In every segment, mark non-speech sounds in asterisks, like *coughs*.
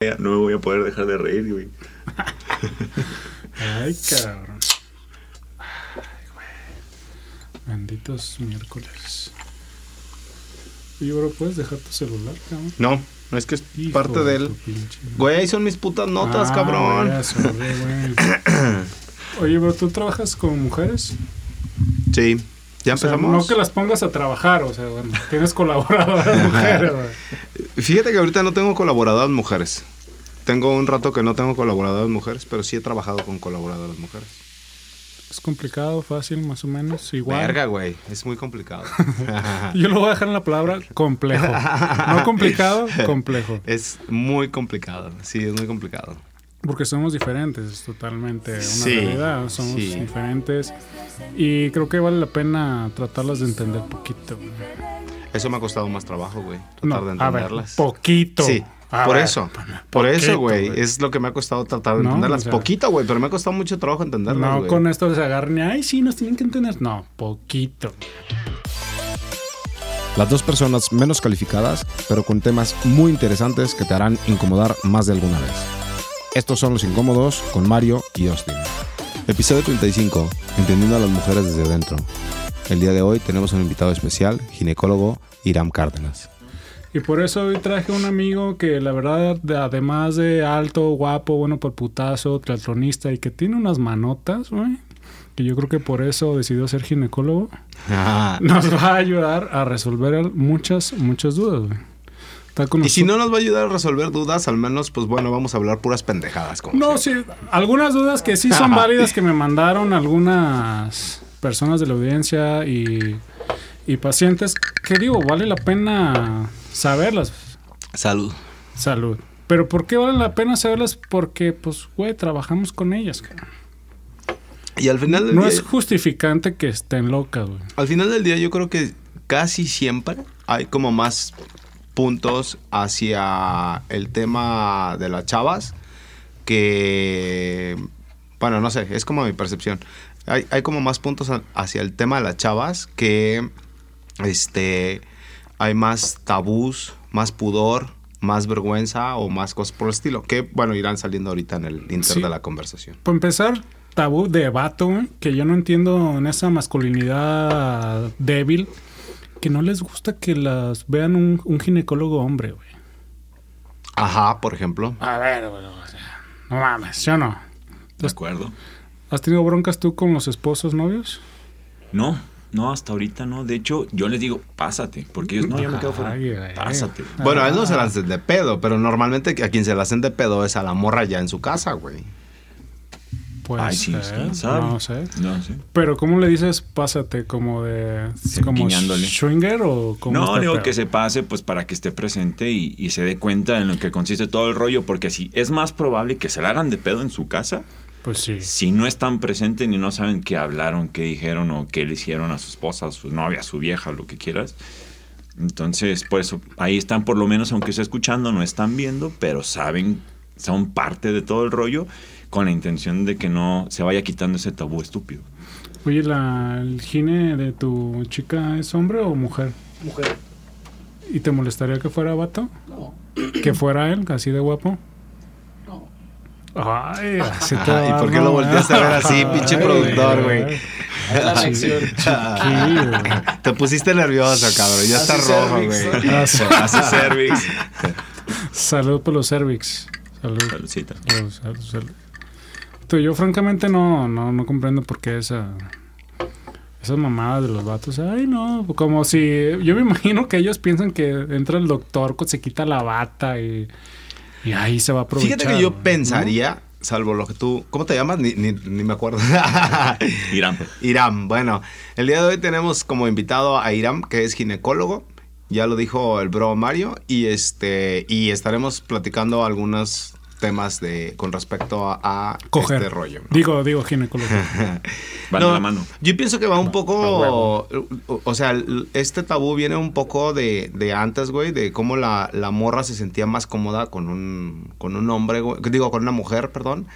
No me voy a poder dejar de reír, güey. *laughs* Ay, cabrón. Ay, güey. Benditos miércoles. Oye, bro, ¿puedes dejar tu celular, cabrón? No, no es que es Hijo parte de él. pinche. Güey, ahí son mis putas notas, Ah, cabrón. güey. *clears throat* Oye, bro, ¿tú trabajas con mujeres? Sí. ¿Ya O sea, empezamos? no que las pongas a trabajar, o sea, bueno, tienes colaboradoras *laughs* mujeres, güey. Fíjate que ahorita no tengo colaboradoras mujeres. Tengo un rato que no tengo colaboradoras mujeres, pero sí he trabajado con colaboradoras mujeres. Es complicado, fácil, más o menos, igual. Verga, güey. Es muy complicado. *laughs* Yo lo voy a dejar en la palabra complejo. No *laughs* complicado, complejo. es muy complicado. Sí, es muy complicado. Porque somos diferentes, es totalmente una Sí, realidad. Somos sí. diferentes. Y creo que vale la pena tratarlas de entender poquito. Eso me ha costado más trabajo, güey. No, Tratar de a ver, entenderlas. poquito. Sí, A por ver, eso. poquito, Por eso, güey. Es lo que me ha costado tratar de No, entenderlas. o sea- Poquito, güey, pero me ha costado mucho trabajo entenderlas, No güey. con esto se agarran y, ay, sí, nos tienen que entender. No, poquito. Las dos personas menos calificadas, pero con temas muy interesantes que te harán incomodar más de alguna vez. Estos son los incómodos con Mario y Austin. Episodio 35. Entendiendo a las mujeres desde dentro. El día de hoy tenemos un invitado especial, ginecólogo Iram Cárdenas. Y por eso hoy traje un amigo que la verdad, de- además de alto, guapo, bueno por putazo, triatlonista y que tiene unas manotas, güey. Que yo creo que por eso decidió ser ginecólogo. *laughs* Nos va a ayudar a resolver muchas, muchas dudas, güey. Y si no nos va a ayudar a resolver dudas, al menos, pues bueno, vamos a hablar puras pendejadas. Como No, sí, algunas dudas que sí son *laughs* válidas que me mandaron algunas personas de la audiencia y, y pacientes que digo, vale la pena saberlas. Salud. Salud. Pero ¿por qué vale la pena saberlas? Porque, pues, güey, trabajamos con ellas. Y al final del No día, es justificante que estén locas, güey. al final del día, yo creo que casi siempre hay como más puntos hacia el tema de las chavas que, bueno, no sé, es como mi percepción. Hay, hay como más puntos a- hacia el tema de las chavas que, este, hay más tabús, más pudor, más vergüenza o más cosas por el estilo, que, bueno, irán saliendo ahorita en el inter Sí. de la conversación. Para empezar, tabú de vato, güey, que yo no entiendo en esa masculinidad débil, que no les gusta que las vean un, un ginecólogo hombre, güey. Ajá, por ejemplo. A ver, güey, o sea, no mames, ¿yo no? De acuerdo. ¿Has tenido broncas tú con los esposos novios? No, no, hasta ahorita no. De hecho, yo les digo, pásate. Porque ellos, no, yo me quedo fuera. Pásate. Bueno, a él no Ah. se la hacen de pedo, pero normalmente a quien se la hacen de pedo es a la morra ya en su casa, güey. Puede Ay, sí, sabe. no sé. No sé. Pero ¿cómo le dices pásate? ¿Como de... como swinger o como No, digo que se pase pues para que esté presente y, y se dé cuenta en lo que consiste todo el rollo, porque si es más probable que se la hagan de pedo en su casa, Pues sí. si no están presentes ni no saben qué hablaron, qué dijeron o qué le hicieron a su esposa, a su novia, a su vieja, lo que quieras. Entonces, por eso, ahí están por lo menos, aunque esté escuchando, no están viendo, pero saben, son parte de todo el rollo con la intención de que no se vaya quitando ese tabú estúpido. Oye, la, ¿el gine de tu chica es hombre o mujer? Mujer. ¿Y te molestaría que fuera vato? No, ¿Que fuera él, así de guapo? Ay, *laughs* así te Ajá, ¿y por qué ¿no? lo volteaste a ver así, pinche Ay, productor, güey? *laughs* Te pusiste nervioso, cabrón. Ya está rojo, güey. Hace- *laughs* cervix. Salud por los cervix. Salud. Saludcita. Salud, salud, salud. Tú, yo francamente no, no, no comprendo por qué esa... Esas mamadas de los vatos, ay no, como si, yo me imagino que ellos piensan que entra el doctor, se quita la bata y, y ahí se va a aprovechar. Fíjate que yo ¿no? pensaría, salvo lo que tú. ¿Cómo te llamas? Ni, ni, ni me acuerdo. *laughs* Irán. Iram. Bueno, el día de hoy tenemos como invitado a Iram, que es ginecólogo. Ya lo dijo el bro Mario. Y este. Y estaremos platicando algunos temas de. con respecto a, a Coger. este rollo. ¿no? Digo, digo ginecólogo. *laughs* Van No, de la mano. Yo pienso que va un poco. O, o sea, este tabú viene un poco de, de antes, güey, de cómo la, la morra se sentía más cómoda con un, con un hombre, güey, Digo, con una mujer, perdón.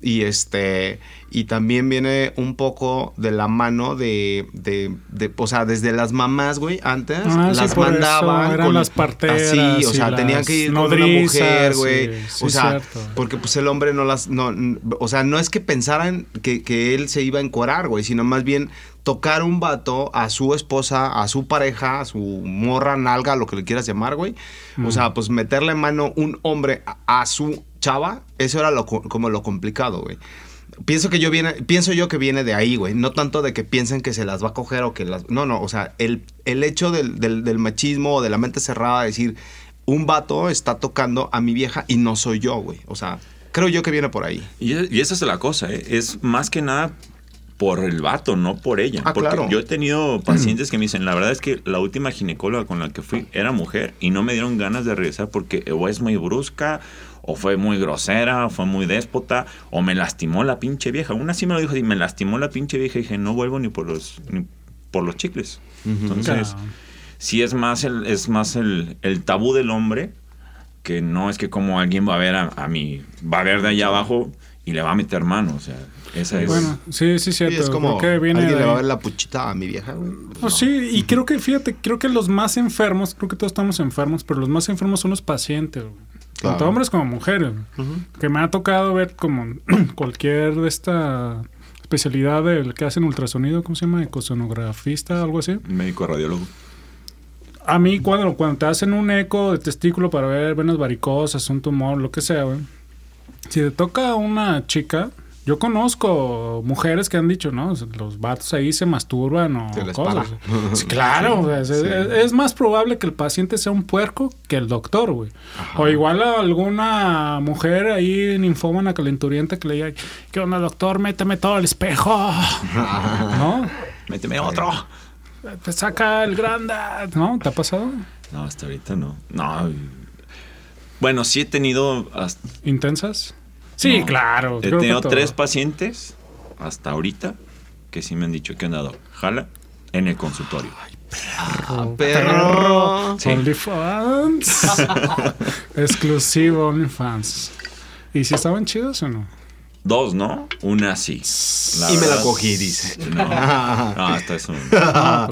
Y este y también viene un poco de la mano de, de, de- o sea, desde las mamás, güey, antes Ah, sí, las eso, mandaban eran las parteras así, o sea, tenían que ir con una mujer, güey. sí, sí, o sea, cierto. porque pues el hombre no las no, o sea, no es que pensaran que, que él se iba a encuerar, güey, sino más bien tocar un vato a su esposa, a su pareja, a su morra, nalga, lo que le quieras llamar, güey. O sea, pues meterle mano un hombre a, a su chava, eso era lo, co- como lo complicado, güey. Pienso que yo viene, pienso yo que viene de ahí, güey. No tanto de que piensen que se las va a coger o que las. No, no. O sea, el, el hecho del, del, del machismo o de la mente cerrada, decir, un vato está tocando a mi vieja y no soy yo, güey. O sea, creo yo que viene por ahí. Y, y esa es la cosa, ¿eh? es más que nada por el vato, no por ella. Ah, Porque claro. yo he tenido *clears throat* pacientes que me dicen, la verdad es que la última ginecóloga con la que fui era mujer y no me dieron ganas de regresar porque o es muy brusca, o fue muy grosera, o fue muy déspota, o me lastimó la pinche vieja. Una sí me lo dijo, y me lastimó la pinche vieja y dije, no vuelvo ni por los, ni por los chicles. Entonces, Claro. sí es más el, es más el, el tabú del hombre que no es que como alguien va a ver a, a mi, va a ver de allá abajo y le va a meter mano, o sea, esa es... Bueno, sí, sí, Sí, cierto. es como Creo que viene alguien de le va a ver la puchita a mi vieja, güey. Pues sí, y creo que, fíjate, creo que los más enfermos, creo que todos estamos enfermos, pero los más enfermos son los pacientes, güey. Tanto Claro. hombres como mujeres. güey. Que me ha tocado ver como *clears throat* cualquier de esta especialidad del que hacen ultrasonido, ¿cómo se llama? Ecosonografista, algo así. Médico radiólogo. A mí, cuando, cuando te hacen un eco de testículo para ver venas varicosas, un tumor, lo que sea, güey. Si te toca a una chica, yo conozco mujeres que han dicho, ¿no? Los vatos ahí se masturban o Se les cosas. *laughs* Sí, claro, es, Sí. es- es más probable que el paciente sea un puerco que el doctor, güey. O igual a alguna mujer ahí ninfómana calenturienta que le diga, ¿qué onda, doctor? Méteme todo el espejo. *laughs* ¿No? Méteme otro. Te saca el grandad, ¿no? ¿Te ha pasado? No, hasta ahorita no. No. Bueno, sí he tenido hasta- ¿Intensas? Sí, No. claro. He tenido todo. tres pacientes hasta ahorita que sí me han dicho que han dado jala en el consultorio. Ah, perro. Sí. OnlyFans. *laughs* Exclusivo OnlyFans. ¿Y si estaban chidos o no? Dos, ¿no? Una sí. Y me la cogí, dice. No, *laughs* no hasta eso. No,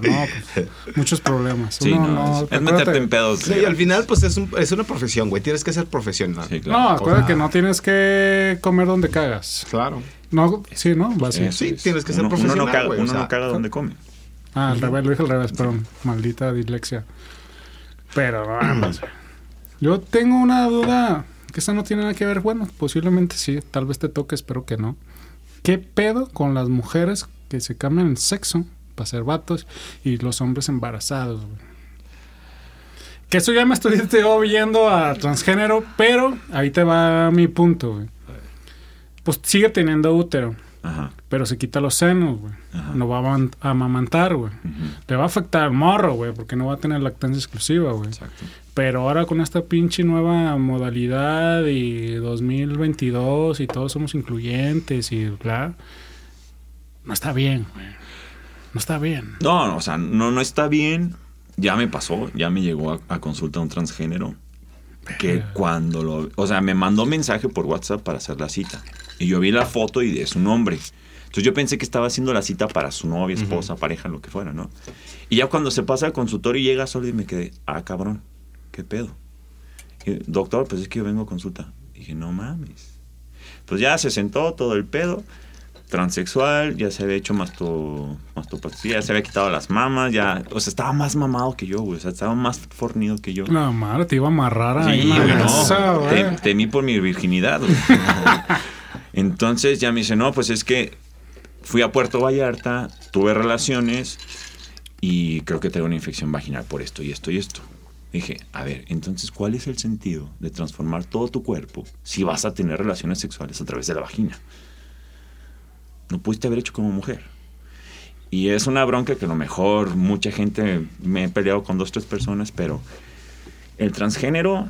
pues no, pues, muchos problemas. Sí, Uno no, es, meterte en pedos. Sí, y al final, pues es, un- es una profesión, güey. Tienes que ser profesional. Sí, No, acuérdate O sea- que no tienes que comer donde cagas. Claro. No, sí, ¿no? Va así. Eso sí, es. tienes que ser Uno- Uno profesional, no caga, güey, o uno sea, no caga donde come. Ah, al revés, lo dije al revés, perdón. Maldita dislexia. Pero vamos. Yo tengo una duda que esta no tiene nada que ver. Bueno, posiblemente sí, tal vez te toque, espero que no. ¿Qué pedo con las mujeres que se cambian el sexo para ser vatos y los hombres embarazados? güey? Que eso ya me estoy *laughs* te oyendo a transgénero, pero ahí te va mi punto. Pues sigue teniendo útero. Ajá. Pero se quita los senos, güey. No va a aman- a amamantar, güey. Le va a afectar al morro, güey, porque no va a tener lactancia exclusiva, güey. Exacto. Pero ahora con esta pinche nueva modalidad y 2022 y todos somos incluyentes y bla, no está bien, güey. No está bien. No, no, o sea, no, no está bien. Ya me pasó, ya me llegó a, a consulta un transgénero. Que cuando lo. O sea, me mandó mensaje por WhatsApp para hacer la cita. Y yo vi la foto y es un hombre. Entonces yo pensé que estaba haciendo la cita para su novia, esposa, pareja, lo que fuera, ¿no? Y ya cuando se pasa al consultorio y llega solo y me quedé, ah, cabrón, ¿qué pedo? Y, Doctor, pues es que yo vengo a consulta. dije, no mames. Pues ya se sentó todo el pedo transexual, ya se había hecho masto, mastopatía, ya se había quitado las mamas, ya, o sea, estaba más mamado que yo, güey, o sea, estaba más fornido que yo. La madre te iba a amarrar ahí Sí, güey, no, temí por mi virginidad, güey. *laughs* Entonces ya me dice, no, pues es que fui a Puerto Vallarta, tuve relaciones y creo que tengo una infección vaginal por esto y esto y esto. Dije, a ver, entonces, ¿cuál es el sentido de transformar todo tu cuerpo si vas a tener relaciones sexuales a través de la vagina? No pudiste haber hecho como mujer. Y es una bronca que a lo mejor mucha gente me he peleado con dos, tres personas, pero el transgénero,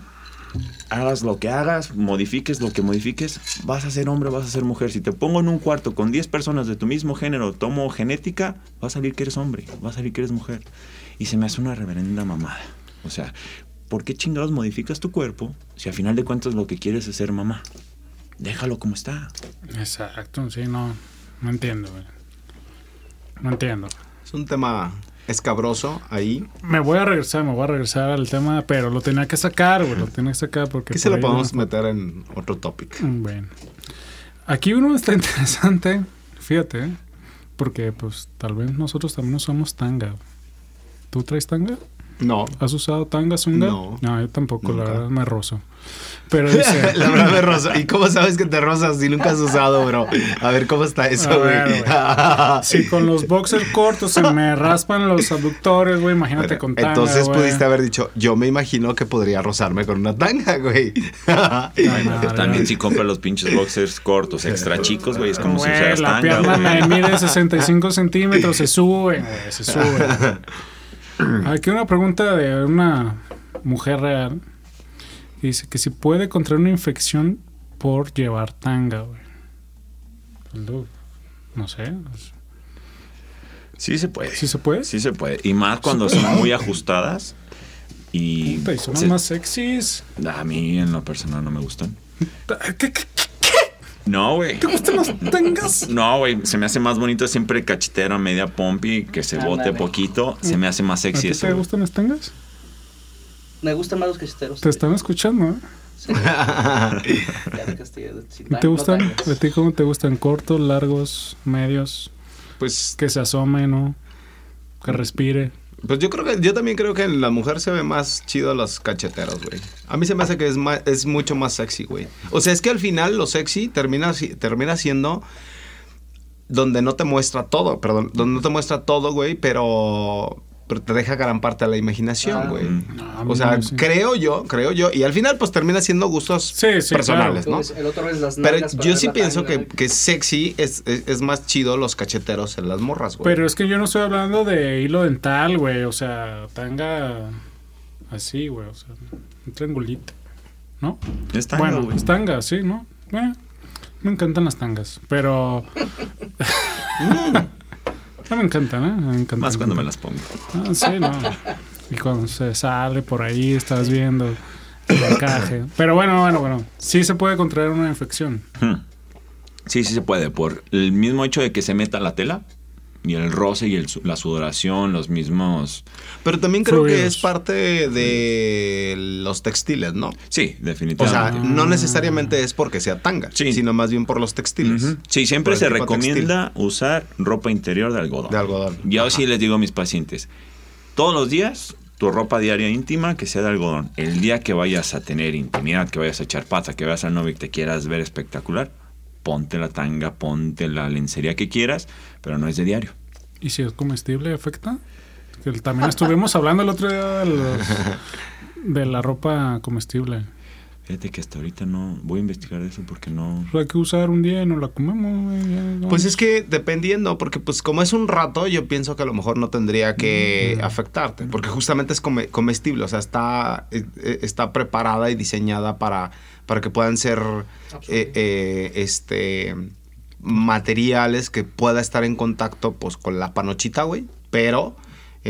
hagas lo que hagas, modifiques lo que modifiques, vas a ser hombre, vas a ser mujer. Si te pongo en un cuarto con 10 personas de tu mismo género, tomo genética, va a salir que eres hombre, va a salir que eres mujer. Y se me hace una reverenda mamada. O sea, ¿por qué chingados modificas tu cuerpo si al final de cuentas lo que quieres es ser mamá? déjalo como está. Exacto, sí, no. No entiendo, güey. No entiendo. Es un tema escabroso ahí. Me voy a regresar, me voy a regresar al tema, pero lo tenía que sacar, güey. Lo tenía que sacar porque. Aquí se lo podemos no- meter en otro topic. Mm, Bueno. Aquí uno está *laughs* interesante, fíjate, ¿eh? porque pues tal vez nosotros también usamos tanga. ¿Tú traes tanga? No. ¿Has usado tanga, zunga? No. yo tampoco, Nunca. la verdad me rozo. Pero dice... *laughs* La verdad me rosa. ¿Y cómo sabes que te rosas si nunca has usado, bro? A ver, ¿cómo está eso, A güey? ver, *laughs* Si con los boxers cortos se me raspan los abductores, güey, imagínate con tanga, Entonces güey. pudiste haber dicho, yo me imagino que podría rozarme con una tanga, güey. *laughs* Ay, Que madre. también si compras los pinches boxers cortos, extra chicos, güey, es como si usaras la tanga, pierna güey. me mide 65 centímetros, se sube, güey, se sube. *clears throat* Aquí una pregunta de una mujer real. que Dice que si puede contraer una infección por llevar tanga, güey. No sé. Sí se puede. ¿Sí se puede? Sí se puede. Y más cuando son muy ajustadas. Y Puta, y son se- más sexys. a mí en lo personal no me gustan. ¿Qué, qué, No, güey. te gustan las tangas? No, güey. Se me hace más bonito siempre cachetero a media pompi, que se bote poquito. Se me hace más ¿A sexy ti eso. te güey. gustan las tangas? Me gustan más los cacheteros. Te están escuchando, ¿eh? Sí. *laughs* Ya de Castillo, sin ¿Y tan- te gustan? ¿A ti cómo te gustan? ¿Cortos, largos, medios? Pues, Que se asome, ¿no? Que respire. Pues yo creo que, yo también creo que en la mujer se ve más chido los cacheteros, güey. A mí se me hace que es más, es mucho más sexy, güey. O sea, es que al final lo sexy termina, termina siendo donde no te muestra todo, perdón, donde no te muestra todo, güey, pero, pero te deja gran parte a la imaginación, Ah. güey. No, a mí O sea, no, sí. creo yo, creo yo, y al final pues termina siendo gustos Sí, sí, personales, claro. ¿no? El otro es las Pero yo sí la pienso que, que sexy es, es, es más chido los cacheteros en las morras, güey. Pero es que yo no estoy hablando de hilo dental, güey. O sea, tanga así, güey. O sea, un triangulito. ¿No? Es tanga, bueno, güey. es tanga, sí, ¿no? Eh, me encantan las tangas. Pero. *laughs* No me encantan, ¿eh? Me encantan. Más cuando me las pongo. Ah, sí, no. *laughs* Y cuando se sale por ahí, estás viendo el encaje. Pero bueno, bueno, bueno. Sí se puede contraer una infección. Hmm. Sí, sí se puede. Por el mismo hecho de que se meta la tela y el roce y el la sudoración, los mismos. Pero también creo que es parte de los textiles, ¿no? Sí, O definitivamente. sea, no necesariamente es porque sea tanga, Sí. sino más bien por los textiles. Sí, siempre se recomienda usar ropa interior de algodón. De algodón. Yo Ajá. sí les digo a mis pacientes, todos los días tu ropa diaria íntima que sea de algodón. El día que vayas a tener intimidad, que vayas a echar pata, que vayas al novio y te quieras ver espectacular, ponte la tanga, ponte la lencería que quieras, pero no es de diario. ¿Y si es comestible afecta? También estuvimos hablando el otro día de, los- *laughs* de la ropa comestible. Fíjate que hasta ahorita no voy a investigar eso porque no... Pues hay que usar un día y no la comemos, no. Pues es que dependiendo, porque pues como es un rato, yo pienso que a lo mejor no tendría que afectarte, porque justamente es come- comestible, o sea, está, eh, eh, está preparada y diseñada para, para que puedan ser eh, eh, este materiales que pueda estar en contacto pues con la panochita, güey, pero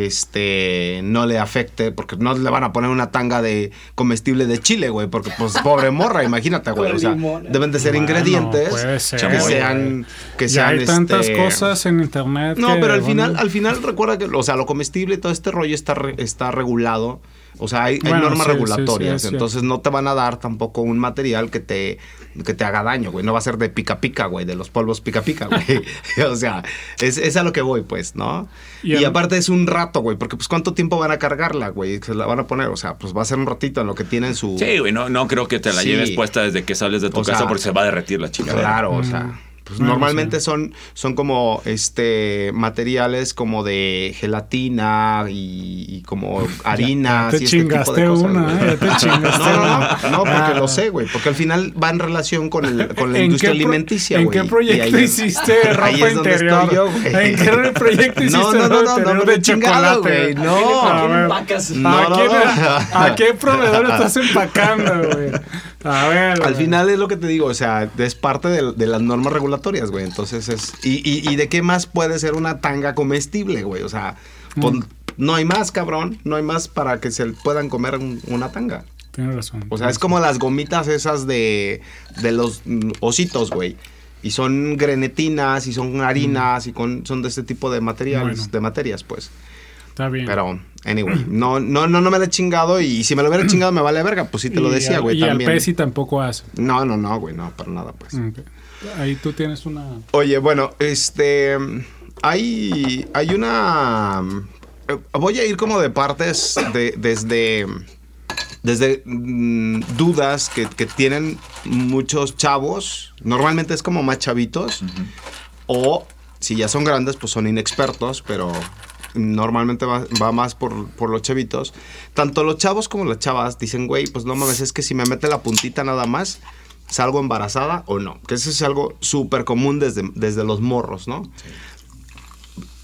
este no le afecte porque no le van a poner una tanga de comestible de chile, güey, porque pues pobre morra, imagínate, güey, o sea, deben de ser Bueno, ingredientes ser, que güey. sean que ya sean hay tantas este, cosas en internet. no, que, pero al bueno, final, al final recuerda que, o sea, lo comestible y todo este rollo está, re- está regulado. O sea, hay, normas sí, sí, regulatorias. sí, entonces no te van a dar tampoco un material que te, que te haga daño, güey. No va a ser de pica pica, güey, de los polvos pica pica, güey. *laughs* o sea, es, es a lo que voy, pues, ¿no? Y aparte es un rato, güey, porque pues cuánto tiempo van a cargarla, güey. Se la van a poner, o sea, pues va a ser un ratito en lo que tienen su. Sí, güey, no, no creo que te la Sí. lleves puesta desde que sales de tu O casa sea, porque se va a derretir la chica. Claro, o Mm. sea. Pues Bueno, normalmente sí. son, son como este materiales como de gelatina y, y como harinas *laughs* Ya te y este tipo chingaste de cosas. una, güey. Ya te chingaste *laughs* No, no, no, no, porque Ah. lo sé, güey. Porque al final va en relación con, el, con la ¿En industria qué alimenticia, ¿En güey. qué Y proyecto hiciste *laughs* ropa interior? yo. ¿En qué proyecto hiciste No, no, no, ropa no, no, de no, chocolate? güey. No. A ¿Quién ver, empacas? No, ¿A, no, quién- no. ¿A qué proveedor estás empacando, güey? A ver. Al final es lo que te digo, o sea, es parte de, de las normas regulatorias, güey. Entonces es. Y, y, y de qué más puede ser una tanga comestible, güey? O sea, pues, Mm. no hay más, cabrón. No hay más para que se puedan comer un- una tanga. Tienes razón. O sea, es como las gomitas esas de, de los mm, ositos, güey. Y son grenetinas y son harinas y con, son de este tipo de materiales, Bueno. de materias, pues. Está bien. Pero, anyway, *clears throat* no, no, no, no me la he chingado y si me lo hubiera chingado me vale verga, pues sí te lo Y decía, güey, Y al también. Pepsi tampoco hace. No, no, no, güey, no, para nada, pues. Ok. Ahí tú tienes una... Oye, bueno, este. Hay. Hay una. eh, Voy a ir como de partes de, desde. Desde mm, dudas que, que tienen muchos chavos. Normalmente es como más chavitos. O si ya son grandes, pues son inexpertos, pero normalmente va, va más por, por los chavitos. Tanto los chavos como las chavas dicen, güey, pues no mames, es que si me mete la puntita nada más, salgo embarazada o no. Que eso es algo súper común desde, desde los morros, ¿no?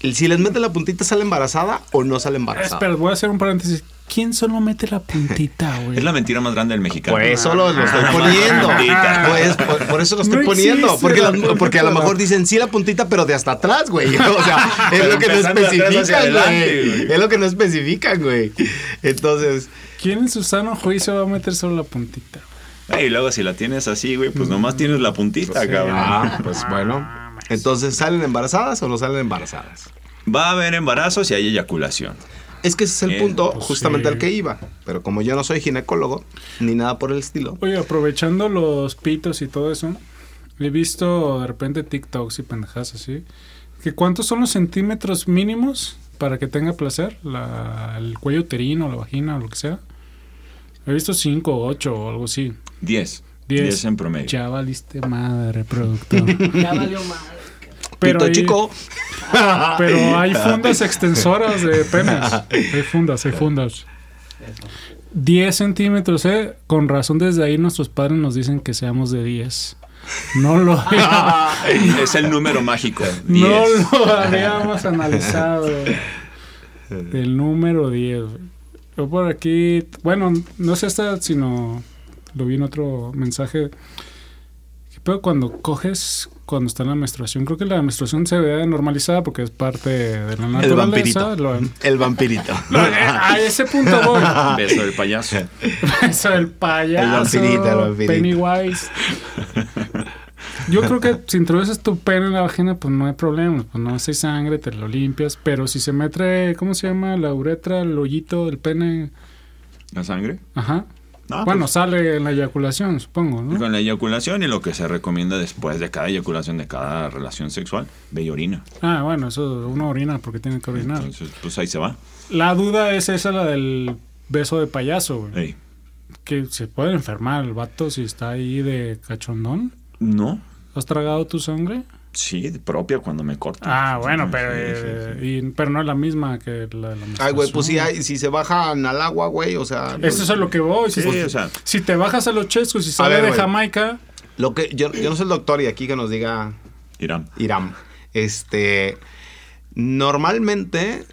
Y Si les mete la puntita, ¿sale embarazada o no sale embarazada? Espera, voy a hacer un paréntesis. ¿Quién solo mete la puntita, güey? Es la mentira más grande del mexicano. Por eso lo, lo estoy Ah, poniendo. Pues, por, por eso lo estoy No poniendo. Porque, la porque a lo mejor dicen sí la puntita, pero de hasta atrás, güey. O sea, es Pero lo que no especifican, adelante, güey. güey. Es lo que no especifican, güey. Entonces, ¿Quién en su sano juicio va a meter solo la puntita? Y luego si la tienes así, güey, pues nomás tienes la puntita, cabrón. ah, pues bueno. Entonces, ¿salen embarazadas o no salen embarazadas? Va a haber embarazos y hay eyaculación. Es que ese es el Eh, punto pues justamente sí. al que iba. Pero como yo no soy ginecólogo, ni nada por el estilo. Oye, aprovechando los pitos y todo eso, he visto de repente TikToks y pendejadas así. Que ¿Cuántos son los centímetros mínimos para que tenga placer? La, el cuello uterino, la vagina o lo que sea. He visto 5, 8 o algo así. 10. Diez. 10 en promedio. Ya valiste madre, productor. *laughs* Ya valió madre. Pero Pito hay- chico. *laughs* Pero hay *laughs* fundas extensoras de penes. *laughs* Hay fundas, hay fundas. 10 centímetros, ¿eh? Con razón desde ahí nuestros padres nos dicen que seamos de 10. No lo, es el número mágico. 10. no lo habíamos analizado. El número 10. güey. Yo por aquí, bueno, no sé hasta sino lo vi en otro mensaje. Pero cuando coges, cuando está en la menstruación, creo que la menstruación se ve normalizada porque es parte de la El naturaleza. vampirito. Lo- El vampirito. *laughs* No, eh, a ese punto voy. Beso del payaso. Eso, el payaso. El vampirito, el vampirito. Pennywise. Yo creo que si introduces tu pene en la vagina, pues no hay problema. Pues no hace sangre, te lo limpias. Pero si se mete, ¿cómo se llama? La uretra, el hoyito del pene. ¿La sangre? Ajá. Bueno, pues, sale en la eyaculación, supongo, ¿no? con la eyaculación y lo que se recomienda después de cada eyaculación de cada relación sexual, ve y orina. Ah, bueno, eso uno orina porque tiene que orinar. Entonces, pues ahí se va. La duda es esa, la del beso de payaso, güey. Ey. Que se puede enfermar el vato si está ahí de cachondón. No, ¿Has tragado tu sangre? Sí, propia cuando me corto. Ah, bueno, Sí, pero, sí, eh, sí, sí. y- pero no es la misma que la de la Ay, güey, pues si, hay, si se bajan al agua, güey, o sea... Eso es a lo que voy. Si, Sí, o sea, si te bajas a los chescos y sale ver, de. Jamaica, Lo que, yo, yo no soy el doctor y aquí que nos diga Irán. Irán. Este, normalmente,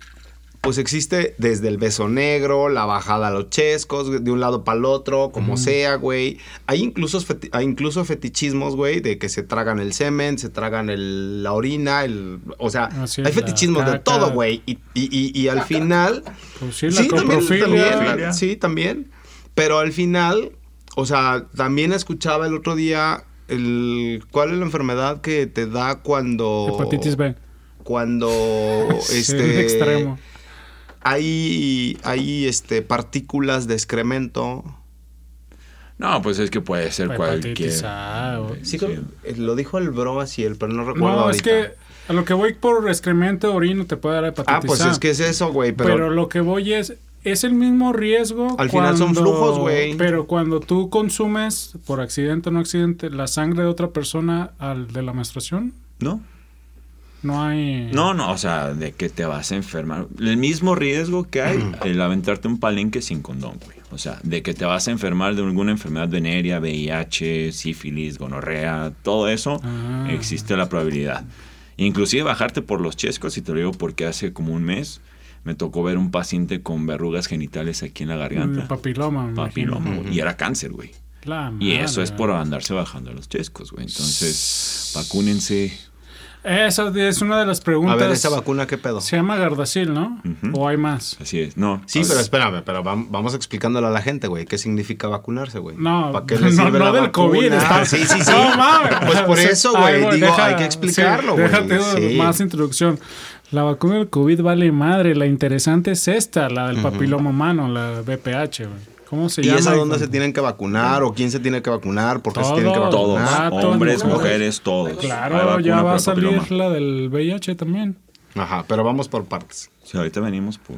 pues existe desde el beso negro, la bajada a los chescos, de un lado para el otro, como sea, güey. Hay incluso, feti- hay incluso fetichismos, güey, de que se tragan el semen, se tragan el- la orina, el, o sea, hay fetichismos de todo, güey. Y, y- y- y al final... pues sí, la Sí, también, coprofilia. también, la- sí, también. Pero al final, o sea, también escuchaba el otro día el cuál es la enfermedad que te da cuando Hepatitis B. cuando *laughs* Sí, este extremo. Hay hay este partículas de excremento. No, pues es que puede ser cualquier. Hepatitis A. o- Sí, eh, lo dijo el bro así, el, pero no recuerdo No, es ahorita. que a lo que voy por excremento, orino, te puede dar hepatitis Ah, pues A. es que es eso, güey, Pero, pero, lo que voy es, es el mismo riesgo. Al final son flujos, güey. Pero cuando tú consumes, por accidente o no accidente, la sangre de otra persona al de la menstruación, ¿No? No hay... No, no, o sea, de que te vas a enfermar. El mismo riesgo que hay el aventarte un palenque sin condón, güey. O sea, de que te vas a enfermar de alguna enfermedad venérea, VIH, sífilis, gonorrea, todo eso, Ah. existe la probabilidad. Inclusive bajarte por los chescos, y te lo digo porque hace como un mes me tocó ver un paciente con verrugas genitales aquí en la garganta. Papiloma, me Papiloma, güey, Y era cáncer, güey. La Y eso es por andarse bajando los chescos, güey. Entonces, vacúnense. Esa es una de las A preguntas. ver, ¿esa vacuna qué pedo? Se llama Gardasil, ¿no? ¿O hay más? Así es. No. Sí, pero espérame, pero vam- vamos explicándole a la gente, güey, qué significa vacunarse, güey. No, ¿Para qué no, le sirve no la del vacuna? COVID. está- Sí, sí, sí. No mames. Pues por eso, güey, digo, deja- hay que explicarlo, güey. Déjate Sí. más introducción. La vacuna del COVID vale madre. La interesante es esta, la del papiloma humano, la BPH, güey. ¿Cómo se ¿Y llama? es a dónde se tienen que vacunar o quién se tiene que vacunar? ¿Por qué se tienen que Todos. Todos. vacunar? Vatos, hombres, mujeres. mujeres, todos. Claro, vacuna ya va a salir la del VIH también. Ajá, pero vamos por partes. Sí, ahorita venimos por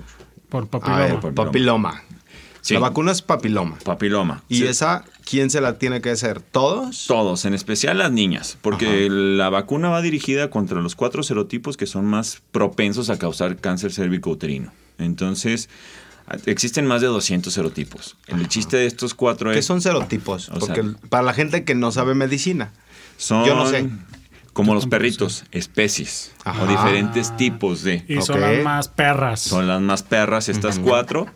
Por papiloma. ver, papiloma. papiloma. Sí. La vacuna es papiloma. papiloma. ¿Y Sí. esa quién se la tiene que hacer? ¿Todos? Todos, en especial las niñas, porque la vacuna va dirigida contra los cuatro serotipos que son más propensos a causar cáncer cérvico-uterino. Entonces, a- existen más de 200 serotipos. El chiste de estos cuatro ¿Qué es... son serotipos? O Porque sea- para la gente que no sabe medicina. son yo no sé. Como los perritos, especies Ajá. o diferentes tipos de... Y son las más perras. Son las más perras estas cuatro,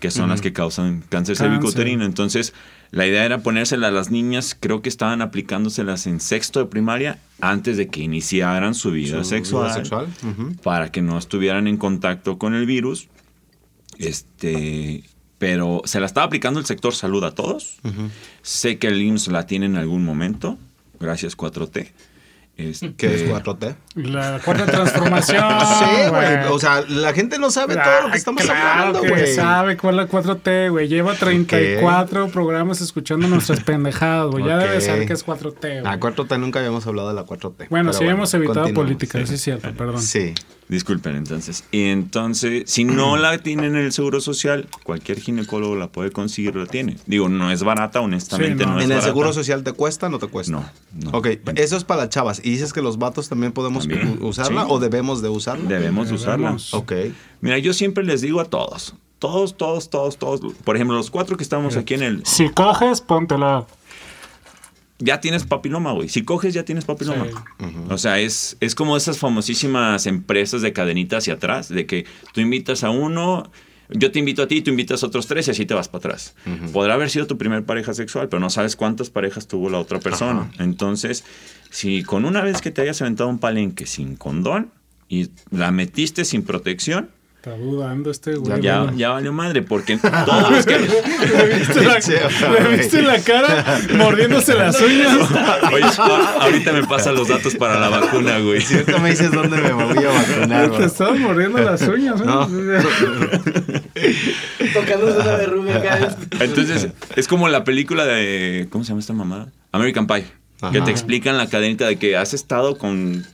que son las que causan cáncer Cáncer. cervicouterino. Entonces, la idea era ponérsela a las niñas, creo que estaban aplicándoselas en sexto de primaria antes de que iniciaran su vida, Su sexual, vida sexual, para que no estuvieran en contacto con el virus. Este, pero se la estaba aplicando el sector salud a todos. Sé que el IMSS la tiene en algún momento, gracias 4T. Este, ¿Qué es 4T? La cuarta transformación. *laughs* sí, güey. O sea, la gente no sabe todo lo que Ay, estamos claro hablando, güey. sabe cuál es la 4T, güey. Lleva 34 programas escuchando nuestras *laughs* pendejadas, güey. Ya debe saber que es 4T, La güey. 4T nunca habíamos hablado de la 4T. Bueno, sí hemos evitado política, sí es cierto, perdón. Sí. Disculpen, entonces. Y entonces, si no la tienen en el seguro social, cualquier ginecólogo la puede conseguir, la tiene. Digo, no es barata, honestamente, Sí, no. no, es ¿En el barata. seguro social te cuesta o no te cuesta? No, no. Ok, eso es para las chavas. ¿Y dices que los vatos también podemos También, usarla sí. o debemos de usarla? Debemos de usarla. Debemos. Ok. Mira, yo siempre les digo a todos, todos, todos, todos, todos, por ejemplo, los cuatro que estamos aquí en el... Si coges, póntela. Ya tienes papiloma, güey. Si coges, ya tienes papiloma. Sí. O sea, es, es como esas famosísimas empresas de cadenita hacia atrás, de que tú invitas a uno, yo te invito a ti, tú invitas a otros tres y así te vas para atrás. Podrá haber sido tu primer pareja sexual, pero no sabes cuántas parejas tuvo la otra persona. Entonces, si con una vez que te hayas aventado un palenque sin condón y la metiste sin protección, Está dudando este güey. ya, ya valió madre, porque todos los que... *laughs* ¿Le viste la, Sí, le viste la cara *laughs* mordiéndose las uñas? Oye, ahorita me pasan los datos para la vacuna, güey. Si ahorita me dices dónde me voy a vacunar, Te estabas mordiendo las uñas. No. Tocándose una verruga vez. Entonces, es como la película de. ¿Cómo se llama esta mamada? American Pie. Que te explican la cadenita de que has estado con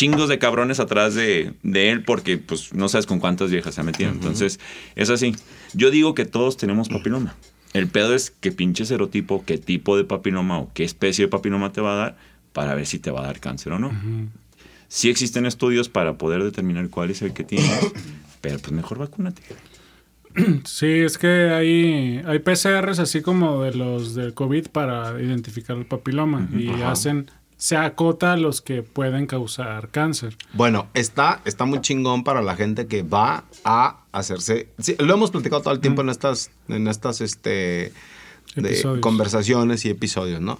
chingos de cabrones atrás de, de él porque pues no sabes con cuántas viejas se ha metido. Entonces, es así. Yo digo que todos tenemos papiloma. El pedo es qué pinche serotipo, qué tipo de papiloma o qué especie de papiloma te va a dar para ver si te va a dar cáncer o no. Sí existen estudios para poder determinar cuál es el que tienes, pero pues mejor vacúnate. Sí, es que hay, hay PCRs así como de los del COVID para identificar el papiloma y hacen, se acota a los que pueden causar cáncer. Bueno, está, está muy chingón para la gente que va a hacerse. sí, lo hemos platicado todo el tiempo en estas, en estas este, de conversaciones y episodios, ¿no?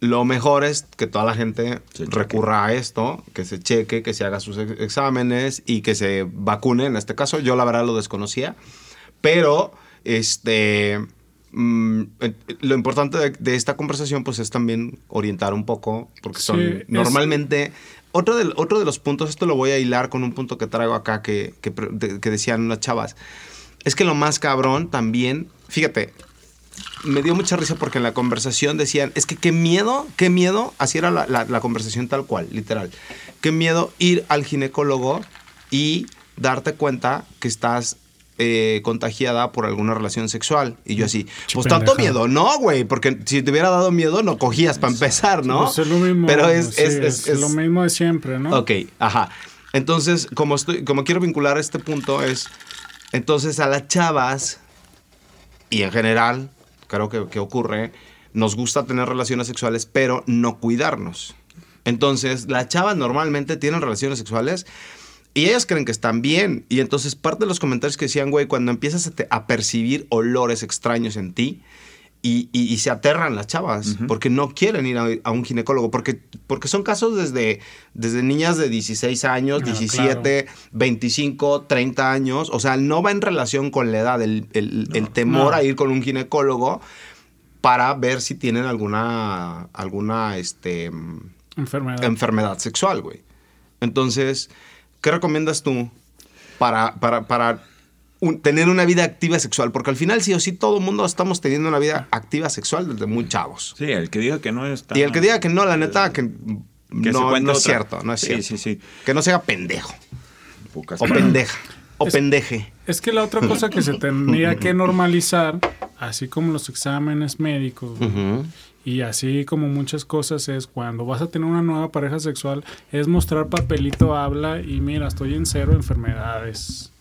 Lo mejor es que toda la gente recurra a esto, que se cheque, que se haga sus ex- exámenes y que se vacune. En este caso, yo la verdad lo desconocía, pero este lo importante de, de esta conversación pues es también orientar un poco, porque son Sí, es- normalmente otro de, otro de los puntos, esto lo voy a hilar con un punto que traigo acá que, que, decían unas chavas, es que lo más cabrón también, fíjate, me dio mucha risa porque en la conversación decían, es que qué miedo, qué miedo, así era la, la- la conversación tal cual, literal, qué miedo ir al ginecólogo y darte cuenta que estás eh, contagiada por alguna relación sexual. Y yo así, pues tanto miedo, no, güey, porque si te hubiera dado miedo no cogías para empezar, ¿no? Pues es lo mismo. Pero es, sí, es, es, es- es- lo mismo de siempre, ¿no? Ok, ajá. Entonces, como, estoy, como quiero vincular este punto es, entonces a las chavas, y en general, creo que, que ocurre, nos gusta tener relaciones sexuales, pero no cuidarnos. Entonces, las chavas normalmente tienen relaciones sexuales y ellas creen que están bien. Y entonces parte de los comentarios que decían, güey, cuando empiezas a, te- a percibir olores extraños en ti, y, y- y se aterran las chavas porque no quieren ir a, a un ginecólogo. Porque, porque son casos desde, desde niñas de 16 años, Ah, 17, 25, 30 años. O sea, no va en relación con la edad, el, el- el temor no. a ir con un ginecólogo para ver si tienen alguna, alguna este, Enfermedad. enfermedad sexual, güey. Entonces, ¿qué recomiendas tú para, para, para un- tener una vida activa sexual? Porque al final, sí o sí, todo el mundo estamos teniendo una vida activa sexual desde muy chavos. Sí, el que diga que no está. Y el que diga que no, la neta, que, no, es cierto, no es Sí, cierto. sí, sí. Que no sea pendejo Pocas o pendeja o Es- pendeje. Es que la otra cosa que se tendría que normalizar, así como los exámenes médicos, güey, y así como muchas cosas, es cuando vas a tener una nueva pareja sexual, es mostrar papelito habla y mira, estoy en cero enfermedades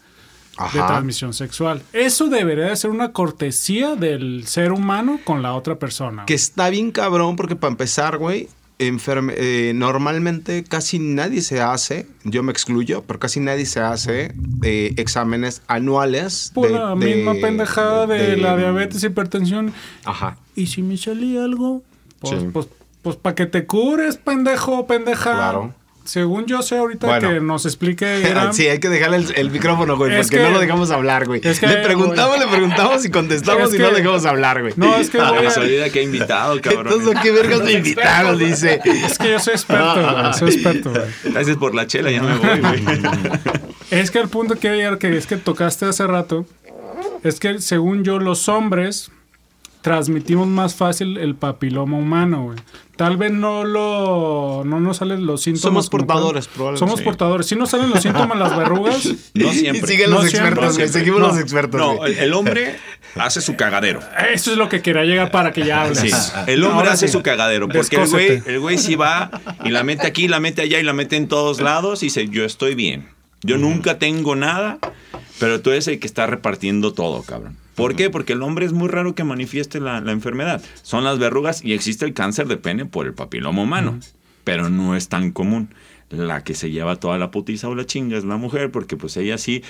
de transmisión sexual. Eso debería de ser una cortesía del ser humano con la otra persona. Que está bien cabrón porque para empezar, güey, enferme- eh, normalmente casi nadie se hace, yo me excluyo, pero casi nadie se hace eh, exámenes anuales. Por de- la de- misma pendejada de, de- la diabetes, hipertensión. Ajá. ¿Y si me salía algo? Pues, Sí. pues, pues para que te cures, pendejo, pendeja. Claro. Según yo sé ahorita Bueno. que nos explique *laughs* era- Sí, hay que dejarle el, el micrófono, güey, Es porque que- no lo dejamos hablar, güey. es que- le preguntamos, le preguntamos y contestamos Es y no le dejamos hablar, güey. No, es que voy Se a- olvida que ha invitado, cabrón. Entonces, ¿qué vergas de invitados? Dice. Es que yo soy experto, *laughs* güey. Soy experto, güey. Gracias por la chela, ya me voy, güey. *laughs* Es que el punto que que es que tocaste hace rato es que según yo los hombres transmitimos más fácil el papiloma humano, güey. Tal vez no lo no nos salen los síntomas. Somos portadores, tal. probablemente. Somos Sí. portadores. Si nos salen los síntomas las verrugas, *laughs* No Y siempre. siguen No los siempre, expertos, no. Seguimos No, los expertos. No, güey. el, el hombre hace su cagadero. eso es lo que quería llegar para que ya hables. Sí, el hombre Ahora hace sí. su cagadero. Porque el güey, el güey sí va y la mete aquí, la mete allá y la mete en todos lados y dice, yo estoy bien. Yo nunca tengo nada, pero tú eres el que está repartiendo todo, cabrón. ¿Por qué? Porque el hombre es muy raro que manifieste la, la enfermedad. Son las verrugas y existe el cáncer de pene por el papiloma humano, pero no es tan común. La que se lleva toda la putiza o la chinga es la mujer, porque pues ella sí...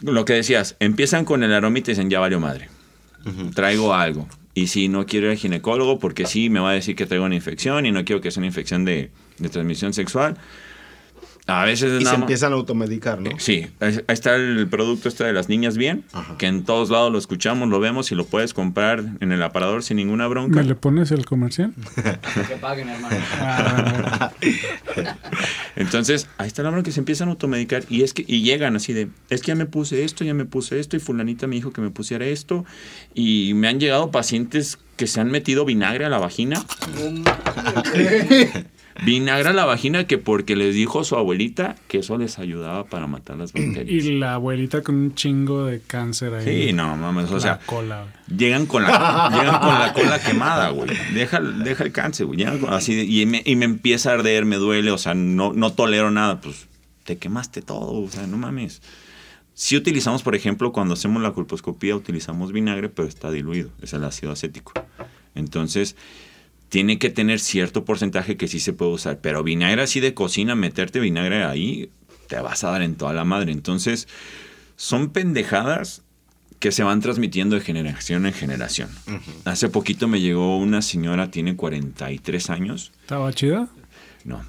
Lo que decías, empiezan con el aromita y dicen, ya valió madre traigo algo. Y si no quiero ir al ginecólogo porque sí me va a decir que traigo una infección y no quiero que sea una infección de, de transmisión sexual. A veces es Y se nada más- empiezan a automedicar, ¿no? Sí, ahí está el producto este de las niñas bien, que en todos lados lo escuchamos, lo vemos y lo puedes comprar en el aparador sin ninguna bronca. ¿Me le pones el comercial? *laughs* Que paguen, hermano. *laughs* Entonces, ahí está la bronca que se empiezan a automedicar y es que y llegan así de, es que ya me puse esto, ya me puse esto y fulanita me dijo que me pusiera esto y me han llegado pacientes que se han metido vinagre a la vagina. Vinagre a la vagina que porque les dijo su abuelita que eso les ayudaba para matar las *clears throat* bacterias. y la abuelita con un chingo de cáncer ahí. Sí, no mames, o La sea, cola. llegan con la, *laughs* llegan con la cola quemada, güey. Deja, deja el cáncer, güey. Llegan con- así de- y, me, y me empieza a arder, me duele, o sea, no, no tolero nada. Pues te quemaste todo, o sea, no mames. Si utilizamos, por ejemplo, cuando hacemos la colposcopía, utilizamos vinagre, pero está diluido, es el ácido acético. Entonces, tiene que tener cierto porcentaje que sí se puede usar, pero vinagre así de cocina, meterte vinagre ahí, te vas a dar en toda la madre. Entonces, son pendejadas que se van transmitiendo de generación en generación. Hace poquito me llegó una señora, tiene 43 años. ¿Estaba chida? No,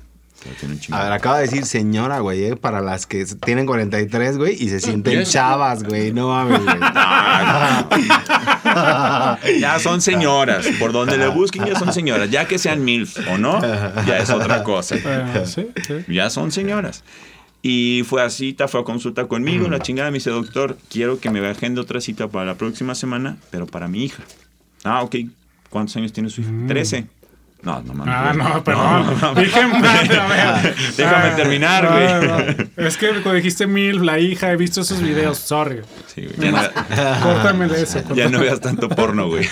A ver, acaba de decir señora, güey, eh, para las que tienen 43, güey, y se sienten chavas, güey. No mames, güey. *laughs* Ya son señoras. Por donde le busquen ya son señoras. Ya que sean MILF o no, ya es otra cosa. *laughs* Sí, sí. Ya son señoras. Y fue a cita, fue a consulta conmigo. La chingada me dice, doctor, quiero que me agende otra cita para la próxima semana, pero para mi hija. Ah, ok. ¿Cuántos años tiene su hija? 13. No, no mames. Ah, no, perdón. Ver. *laughs* Déjame Ah, terminar, no, güey. no. Es que cuando dijiste mil, la hija, he visto esos videos, sorry. Sí, güey, no, Córtame de eso. ya no veas tanto porno, güey.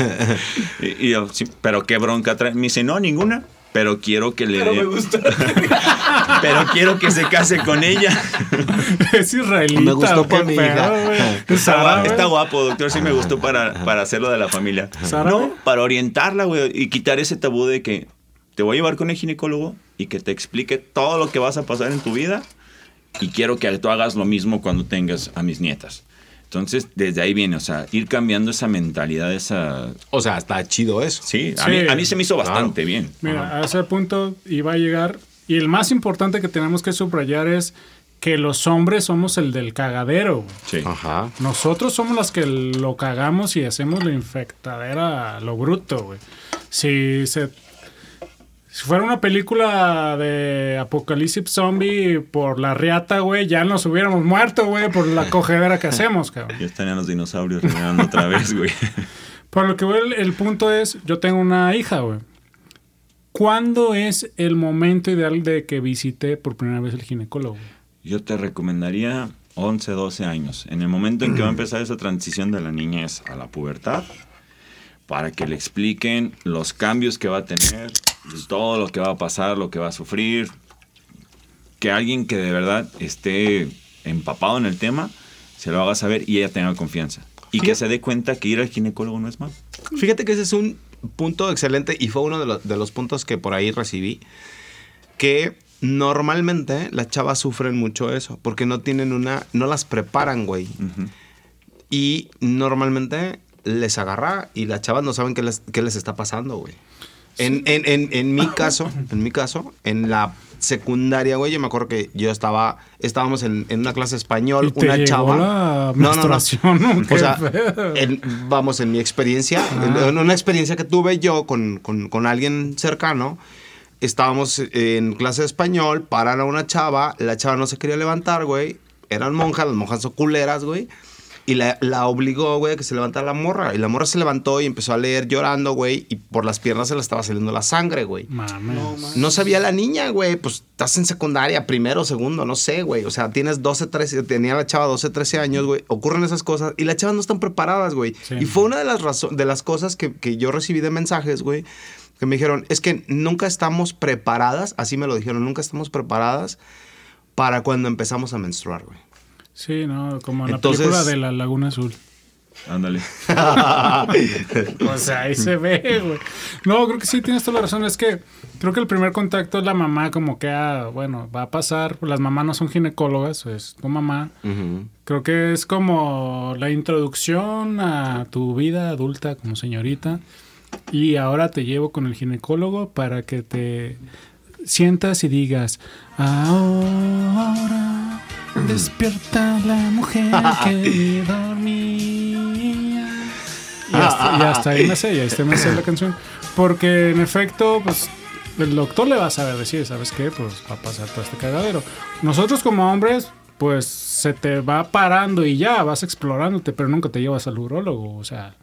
*laughs* y, y yo, sí, pero qué bronca trae. Me dice, no, ninguna. Pero quiero que le Pero dé- me gusta. *laughs* pero quiero que se case con ella. *laughs* Es israelita. Me gustó ¿o qué pa' mi hija. *laughs* Sara, está guapo, doctor. Sí me gustó para, para hacerlo de la familia. Sara. No, para orientarla, güey. Y quitar ese tabú de que te voy a llevar con el ginecólogo y que te explique todo lo que vas a pasar en tu vida. Y quiero que tú hagas lo mismo cuando tengas a mis nietas. Entonces, desde ahí viene, o sea, ir cambiando esa mentalidad, esa... O sea, está chido eso. Sí, a, Sí. Mí, a mí se me hizo Claro. bastante bien. Mira, a ese punto iba a llegar. Y el más importante que tenemos que subrayar es que los hombres somos el del cagadero. Sí. Ajá. Nosotros somos los que lo cagamos y hacemos la infectadera a lo bruto, güey. Si se. Si fuera una película de apocalipsis zombie por la riata, güey, ya nos hubiéramos muerto, güey, por la cogedera que hacemos, cabrón. Ya estarían los dinosaurios regresando otra vez, güey. *laughs* Por lo que voy, el, el punto es, yo tengo una hija, güey. ¿Cuándo es el momento ideal de que visite por primera vez el ginecólogo? Yo te recomendaría 11, 12 años. En el momento en que va a *clears throat* empezar esa transición de la niñez a la pubertad, para que le expliquen los cambios que va a tener, todo lo que va a pasar, lo que va a sufrir. Que alguien que de verdad esté empapado en el tema se lo haga saber y ella tenga confianza. Y que se dé cuenta que ir al ginecólogo no es malo. Fíjate que ese es un punto excelente y fue uno de, los- de los puntos que por ahí recibí. Que normalmente las chavas sufren mucho eso porque no tienen una. No las preparan, güey. Y normalmente les agarra y las chavas no saben qué les, qué les está pasando, güey. En, en, en, en mi caso, en mi caso, en la secundaria, güey, yo me acuerdo que yo estaba, estábamos en, en una clase de español, ¿Y te una llegó chava. la No, no, no. menstruación, o sea, en- vamos, en mi experiencia, en, en una experiencia que tuve yo con, con, con alguien cercano, estábamos en clase de español, paran a una chava, la chava no se quería levantar, güey, eran monjas, las monjas son culeras, güey, y la, la obligó, güey, a que se levantara la morra, y la morra se levantó y empezó a leer llorando, güey, y por las piernas se le estaba saliendo la sangre, güey. Mames. No sabía la niña, güey. Pues estás en secundaria, primero, segundo, no sé, güey. O sea, tienes 12, 13, tenía la chava 12, 13 años, güey. Ocurren esas cosas y las chavas no están preparadas, güey. Sí. Y fue una de las, razo- de las cosas que, que yo recibí de mensajes, güey, que me dijeron, es que nunca estamos preparadas, así me lo dijeron, nunca estamos preparadas para cuando empezamos a menstruar, güey. Sí, no, como en Entonces- la película de la Laguna Azul. Ándale. *laughs* O sea, ahí se ve, güey. No, creo que sí tienes toda la razón. Es que creo que el primer contacto es la mamá, como que, ah, bueno, va a pasar. Las mamás no son ginecólogas, es tu mamá. Creo que es como la introducción a tu vida adulta como señorita. Y ahora te llevo con el ginecólogo para que te sientas y digas, ahora despierta la mujer *laughs* que dormía. Y hasta, y hasta ahí me sé, y ahí está me sé la canción. Porque en efecto, pues el doctor le va a saber decir, ¿sabes qué? Pues va a pasar todo este cagadero. Nosotros como hombres, pues se te va parando y ya, vas explorándote, pero nunca te llevas al urólogo, o sea...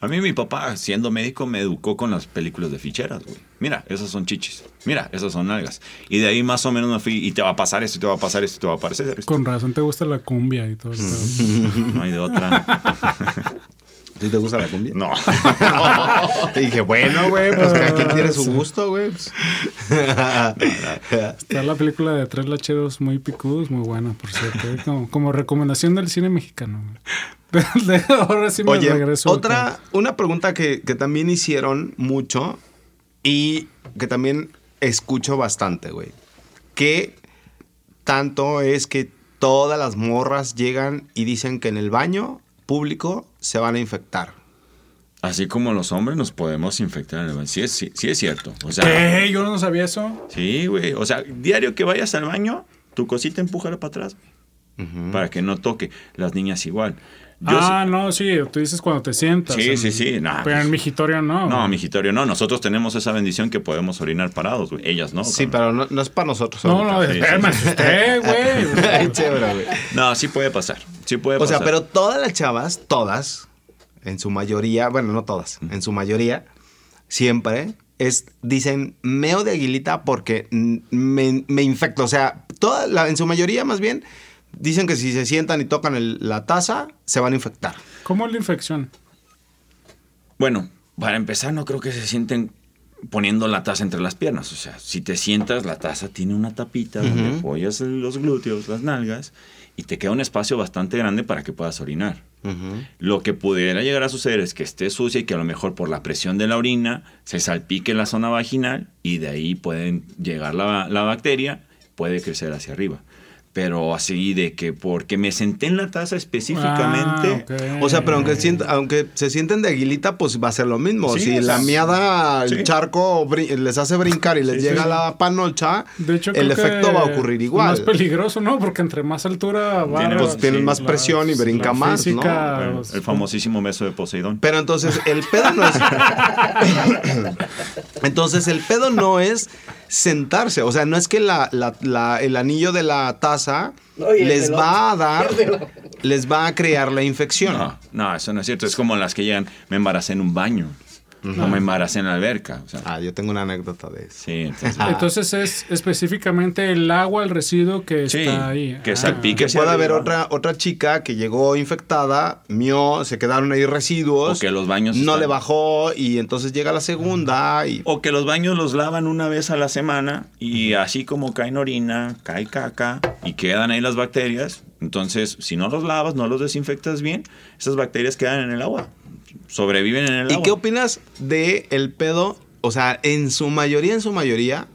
A mí mi papá, siendo médico, me educó con las películas de ficheras, güey. Mira, esas son chichis. Mira, esas son nalgas. Y de ahí más o menos me fui, y te va a pasar esto, y te va a pasar esto, y te va a pasar esto. Con razón te gusta la cumbia y todo esto. *laughs* No hay de otra. ¿Sí te gusta la cumbia? No. *laughs* Te dije, bueno, güey, pues que aquí tiene su gusto, güey. pues. *laughs* Está la película de Tres Lacheros muy picudos, muy buena, por cierto. ¿eh? Como, como recomendación del cine mexicano. Ahora sí me Oye, regreso. otra, una pregunta que, que también hicieron mucho y que también escucho bastante, güey. ¿Qué tanto es que todas las morras llegan y dicen que en el baño público se van a infectar? Así como los hombres nos podemos infectar en el baño. Sí es, sí, sí es cierto. O sea, ¿Qué? Yo no sabía eso. sí, güey. O sea, diario que vayas al baño, tu cosita empújala para atrás, güey, para que no toque. Las niñas igual. Yo ah, no, sí, tú dices cuando te sientas. Sí, en- sí, sí, nah, pero pues- en migitorio no. No, mijitorio, no. Nosotros tenemos esa bendición que podemos orinar parados, güey. Ellas no. Sí, pero no, no es para nosotros. No, no, sí, sí, sí. asusté, *laughs* güey. Ay, chévere, güey. No, sí puede pasar. Sí puede O pasar. sea, pero todas las chavas, todas, en su mayoría, bueno, no todas, en su mayoría, siempre es, dicen meo de aguilita porque me, me infecto. O sea, toda la- en su mayoría, más bien, dicen que si se sientan y tocan el- la taza, se van a infectar. ¿Cómo es la infección? Bueno, para empezar, no creo que se sienten poniendo la taza entre las piernas. O sea, si te sientas, la taza tiene una tapita donde apoyas los glúteos, las nalgas, y te queda un espacio bastante grande para que puedas orinar. Lo que pudiera llegar a suceder es que esté sucia y que a lo mejor por la presión de la orina se salpique la zona vaginal y de ahí pueden llegar la, la bacteria, puede crecer hacia arriba. Pero así de que porque me senté en la taza específicamente. Ah. O sea, pero aunque, sienta- aunque se sienten de aguilita, pues va a ser lo mismo. Sí, si la miada, el sí. charco brin- les hace brincar y les Sí, llega sí. la panocha, De hecho, el efecto va a ocurrir igual. Más peligroso, ¿no? Porque entre más altura va. Tiene- Pues tienen Sí, más la- presión y brinca más, física, ¿no? El, el famosísimo beso de Poseidón. Pero entonces el pedo no es. *laughs* *coughs* entonces el pedo no es sentarse. O sea, no es que la- la- la- el anillo de la taza No, les va a dar. *laughs* Les va a crear la infección. No, no, eso no es cierto. Es como las que llegan, me embaracé en un baño. No me embaracé en la alberca. O sea, Ah, yo tengo una anécdota de eso. sí, *laughs* entonces, Entonces es específicamente el agua, el residuo que Sí, está ahí. que Ah. salpique. Que puede haber otra, otra chica que llegó infectada, mió, se quedaron ahí residuos. O que los baños No están- le bajó y entonces llega la segunda y. O que los baños los lavan una vez a la semana y así como caen orina, cae caca y quedan ahí las bacterias. Entonces, si no los lavas, no los desinfectas bien, esas bacterias quedan en el agua. Sobreviven en el ¿Y agua. qué opinas de el pedo? O sea, en su mayoría, en su mayoría,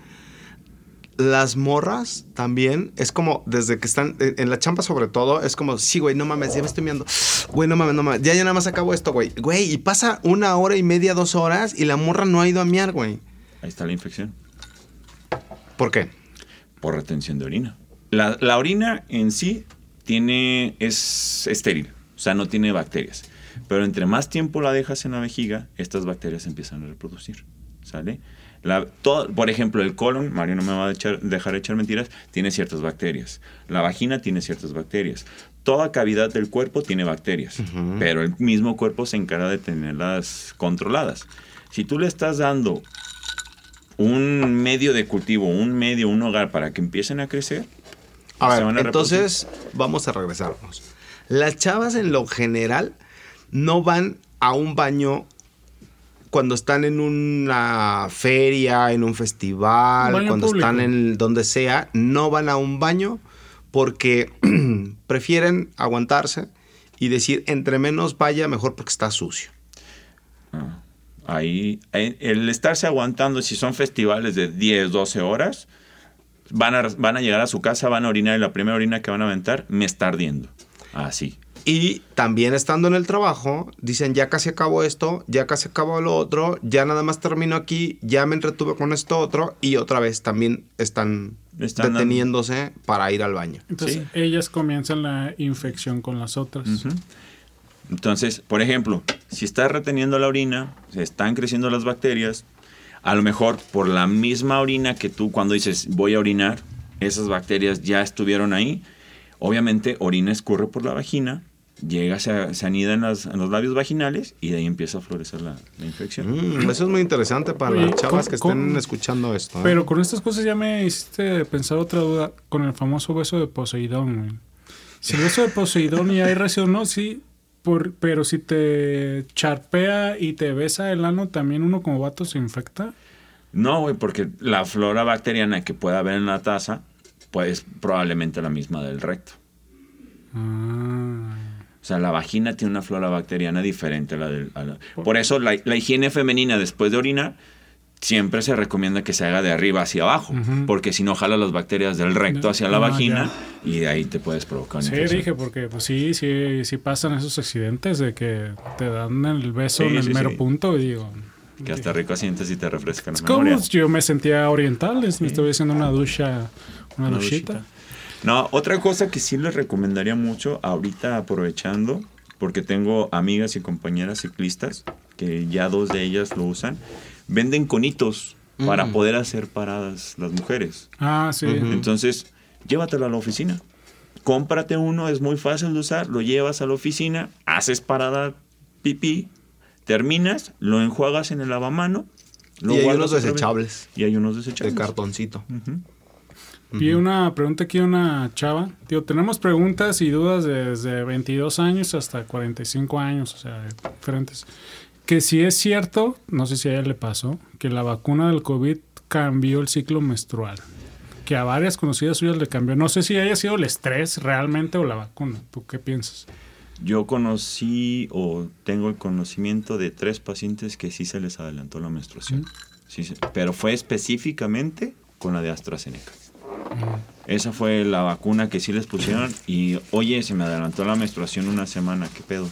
las morras también es como desde que están en la champa sobre todo es como sí güey no mames ya me estoy viendo güey no mames no mames ya ya nada más acabo esto güey güey y pasa una hora y media dos horas y la morra no ha ido a miar güey Ahí está la infección. ¿por qué? por retención de orina. La, la orina en sí tiene, es estéril, o sea, no tiene bacterias. Pero entre más tiempo la dejas en la vejiga, estas bacterias se empiezan a reproducir. ¿Sale? La, todo- por ejemplo, el colon, Mario no me va a echar- dejar echar mentiras, tiene ciertas bacterias. La vagina tiene ciertas bacterias. Toda cavidad del cuerpo tiene bacterias, pero el mismo cuerpo se encarga de tenerlas controladas. Si tú le estás dando un medio de cultivo, un medio, un hogar para que empiecen a crecer. A ver, a entonces vamos a regresarnos. Las chavas en lo general no van a un baño cuando están en una feria, en un festival, Baño cuando público. están en donde sea, no van a un baño porque *clears throat* prefieren aguantarse y decir entre menos vaya mejor porque está sucio. Ah, Ahí, ahí, el estarse aguantando, si son festivales de 10, 12 horas, van a, van a llegar a su casa, van a orinar y la primera orina que van a aventar me está ardiendo. Así. Y también estando en el trabajo, dicen, ya casi acabó esto, ya casi acabó lo otro, ya nada más termino aquí, ya me entretuve con esto otro, y otra vez también están, Están deteniéndose para ir al baño. Entonces Sí. ellas comienzan la infección con las otras. Entonces, por ejemplo, si estás reteniendo la orina, se están creciendo las bacterias, a lo mejor por la misma orina que tú cuando dices voy a orinar, esas bacterias ya estuvieron ahí. Obviamente, orina escurre por la vagina, llega, se, se anida en, las- en los labios vaginales y de ahí empieza a florecer la, la infección. Mm, eso es muy interesante para Oye, las chavas ¿cómo- que estén escuchando esto. ¿eh? Pero con estas cosas ya me hiciste pensar otra duda con el famoso beso de Poseidón. güey. Si el beso de Poseidón y hay residuo, no, sí. Por, pero si te charpea y te besa el ano, también uno como vato se infecta. No, güey, porque la flora bacteriana que pueda haber en la taza, pues probablemente la misma del recto. Ah. O sea, la vagina tiene una flora bacteriana diferente a la del... a la- Por eso la, la higiene femenina después de orinar siempre se recomienda que se haga de arriba hacia abajo, porque si no jala las bacterias del recto hacia la Ah, vagina y de ahí te puedes provocar Sí, infección. dije, porque pues sí, sí, sí pasan esos accidentes de que te dan el beso Sí, en el sí, mero sí. punto y digo... Que hasta rico sientes y te refresca la Es como yo me sentía oriental, es- me estoy haciendo una ducha, una, Una duchita. duchita. No, otra cosa que sí les recomendaría mucho, ahorita aprovechando, porque tengo amigas y compañeras ciclistas, que ya dos de ellas lo usan, venden conitos para poder hacer paradas las mujeres. Ah, sí. Entonces, llévatelo a la oficina. Cómprate uno, es muy fácil de usar, lo llevas a la oficina, haces parada pipí, terminas, lo enjuagas en el lavamano. lo y hay unos desechables Y hay unos de desechables. cartoncito. Ujú. Vi una pregunta aquí de una chava. Digo, tenemos preguntas y dudas desde 22 años hasta 45 años, o sea, diferentes. Que si es cierto, no sé si a ella le pasó, que la vacuna del COVID cambió el ciclo menstrual. Que a varias conocidas suyas le cambió. No sé si haya sido el estrés realmente o la vacuna. ¿Tú qué piensas? Yo conocí o tengo el conocimiento de tres pacientes que sí se les adelantó la menstruación. Sí, sí, pero fue específicamente con la de AstraZeneca. Esa fue la vacuna que sí les pusieron y, oye, se me adelantó la menstruación una semana, ¿qué pedo?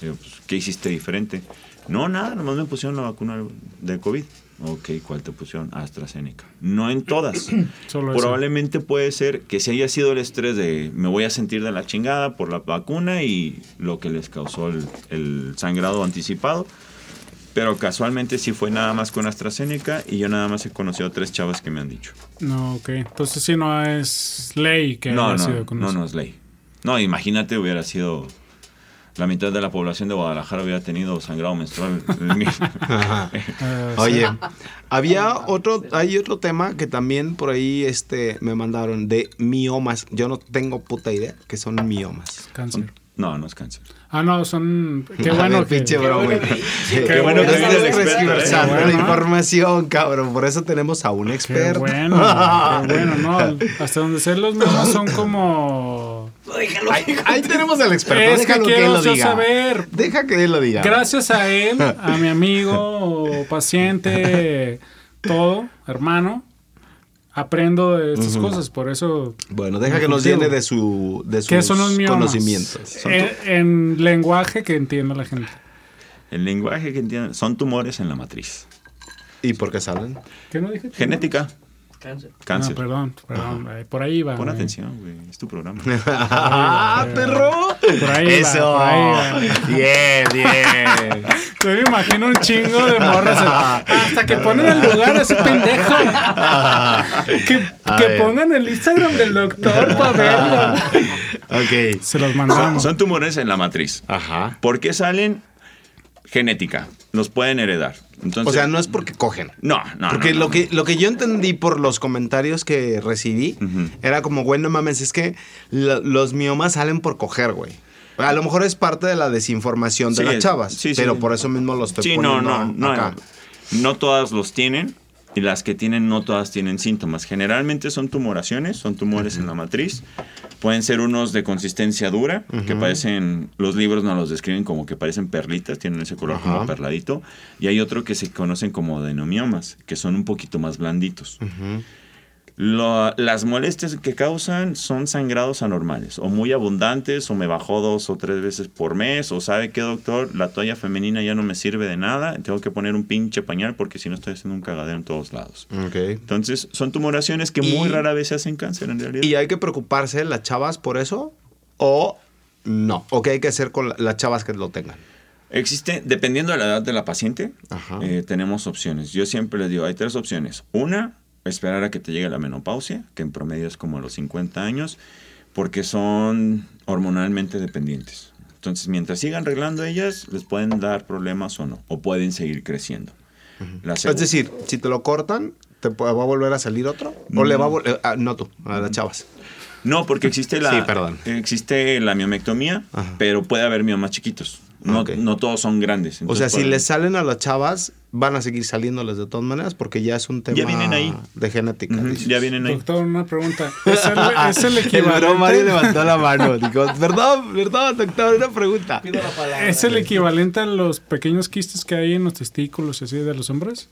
Digo, pues, ¿qué hiciste diferente? No, nada, nomás me pusieron la vacuna de COVID. Ok, ¿cuál te pusieron? AstraZeneca. No en todas. *clears throat* Solo eso. Probablemente puede ser que se haya sido el estrés de me voy a sentir de la chingada por la vacuna y lo que les causó el, el sangrado anticipado. Pero casualmente sí fue nada más con AstraZeneca y yo nada más he conocido tres chavas que me han dicho. No, ok. Entonces sí no es ley que No, haya no, sido con no, eso. no es ley. No, imagínate hubiera sido la mitad de la población de Guadalajara hubiera tenido sangrado menstrual. *laughs* Ah, *laughs* sí. Oye, había otro, hay otro tema que también por ahí este me mandaron de miomas. Yo no tengo puta idea que son miomas. Cáncer. no, no es cáncer. Ah, no, son... Qué bueno ver, que... pinche bro, güey. Qué bueno que eres el experto, ¿eh? la información, cabrón. Por eso tenemos a un Qué experto. bueno, qué bueno, ¿no? Hasta donde sé los miomas son como... Ahí, ahí tenemos al experto. Es Déjalo que, él lo diga. saber. Deja que él lo diga. Gracias a él, a mi amigo, *laughs* paciente, todo, hermano, aprendo de estas cosas. Por eso, Bueno, deja que nos llene de su de sus ¿qué son los miomas? conocimientos. Son En, en lenguaje que entienda la gente. El lenguaje que entienden son tumores en la matriz. ¿Y por qué salen? ¿Qué no dije? Genética, Cáncer. cáncer. No, perdón, perdón. eh, Por ahí va. Pon güey. atención, güey. Es tu programa. *laughs* ¡Ah, *laughs* perro! Por ahí va, Eso. por ahí va. Bien, bien. *laughs* Yo me imagino un chingo de morras. Hasta que ponen el lugar a ese pendejo. Que, pongan el Instagram del doctor para verlo. ok. Se los mandamos. Son tumores en la matriz. Ajá. ¿Por qué salen? Genética. Los pueden heredar. Entonces, O sea, no es porque cogen. No, no. Porque no, no, lo, no. que, lo que yo entendí por los comentarios que recibí era como, güey, no mames, es que lo- los miomas salen por coger, güey. A lo mejor es parte de la desinformación de Sí, las chavas, sí, sí. pero por eso mismo lo estoy Sí, no, poniendo no, no. acá. No todas los tienen y las que tienen no todas tienen síntomas. Generalmente son tumoraciones, son tumores en la matriz. Pueden ser unos de consistencia dura, que parecen, los libros nos los describen como que parecen perlitas, tienen ese color como perladito. Y hay otro que se conocen como adenomiomas, que son un poquito más blanditos. Lo- las molestias que causan son sangrados anormales, o muy abundantes, o me bajó dos o tres veces por mes, o sabe qué doctor, la toalla femenina ya no me sirve de nada, tengo que poner un pinche pañal porque si no estoy haciendo un cagadero en todos lados. Entonces, son tumoraciones que muy rara vez se hacen cáncer en realidad. ¿Y hay que preocuparse las chavas por eso? ¿O no? ¿O qué hay que hacer con la- las chavas que lo tengan? Existe, dependiendo de la edad de la paciente, eh, tenemos opciones. Yo siempre les digo, hay tres opciones. Una, esperar a que te llegue la menopausia, que en promedio es como a los 50 años, porque son hormonalmente dependientes. Entonces, mientras sigan arreglando ellas, les pueden dar problemas o no, o pueden seguir creciendo. Es decir, si te lo cortan, ¿te va a volver a salir otro? ¿O le va a volver...? no tú, a las chavas. No, porque existe la, Sí, existe la miomectomía, Ajá. pero puede haber miomas chiquitos. No, Ok. no todos son grandes. O sea, si les salen a las chavas, van a seguir saliéndoles de todas maneras porque ya es un tema Ya vienen ahí. de genética. Ya vienen ahí. Doctor, una pregunta. *laughs* ¿Es el, es el El bro Mario equivalente? levantó la mano. Dijo, perdón, perdón, doctor, una pregunta. Pido la palabra. ¿Es el equivalente a los pequeños quistes que hay en los testículos y así de los hombres?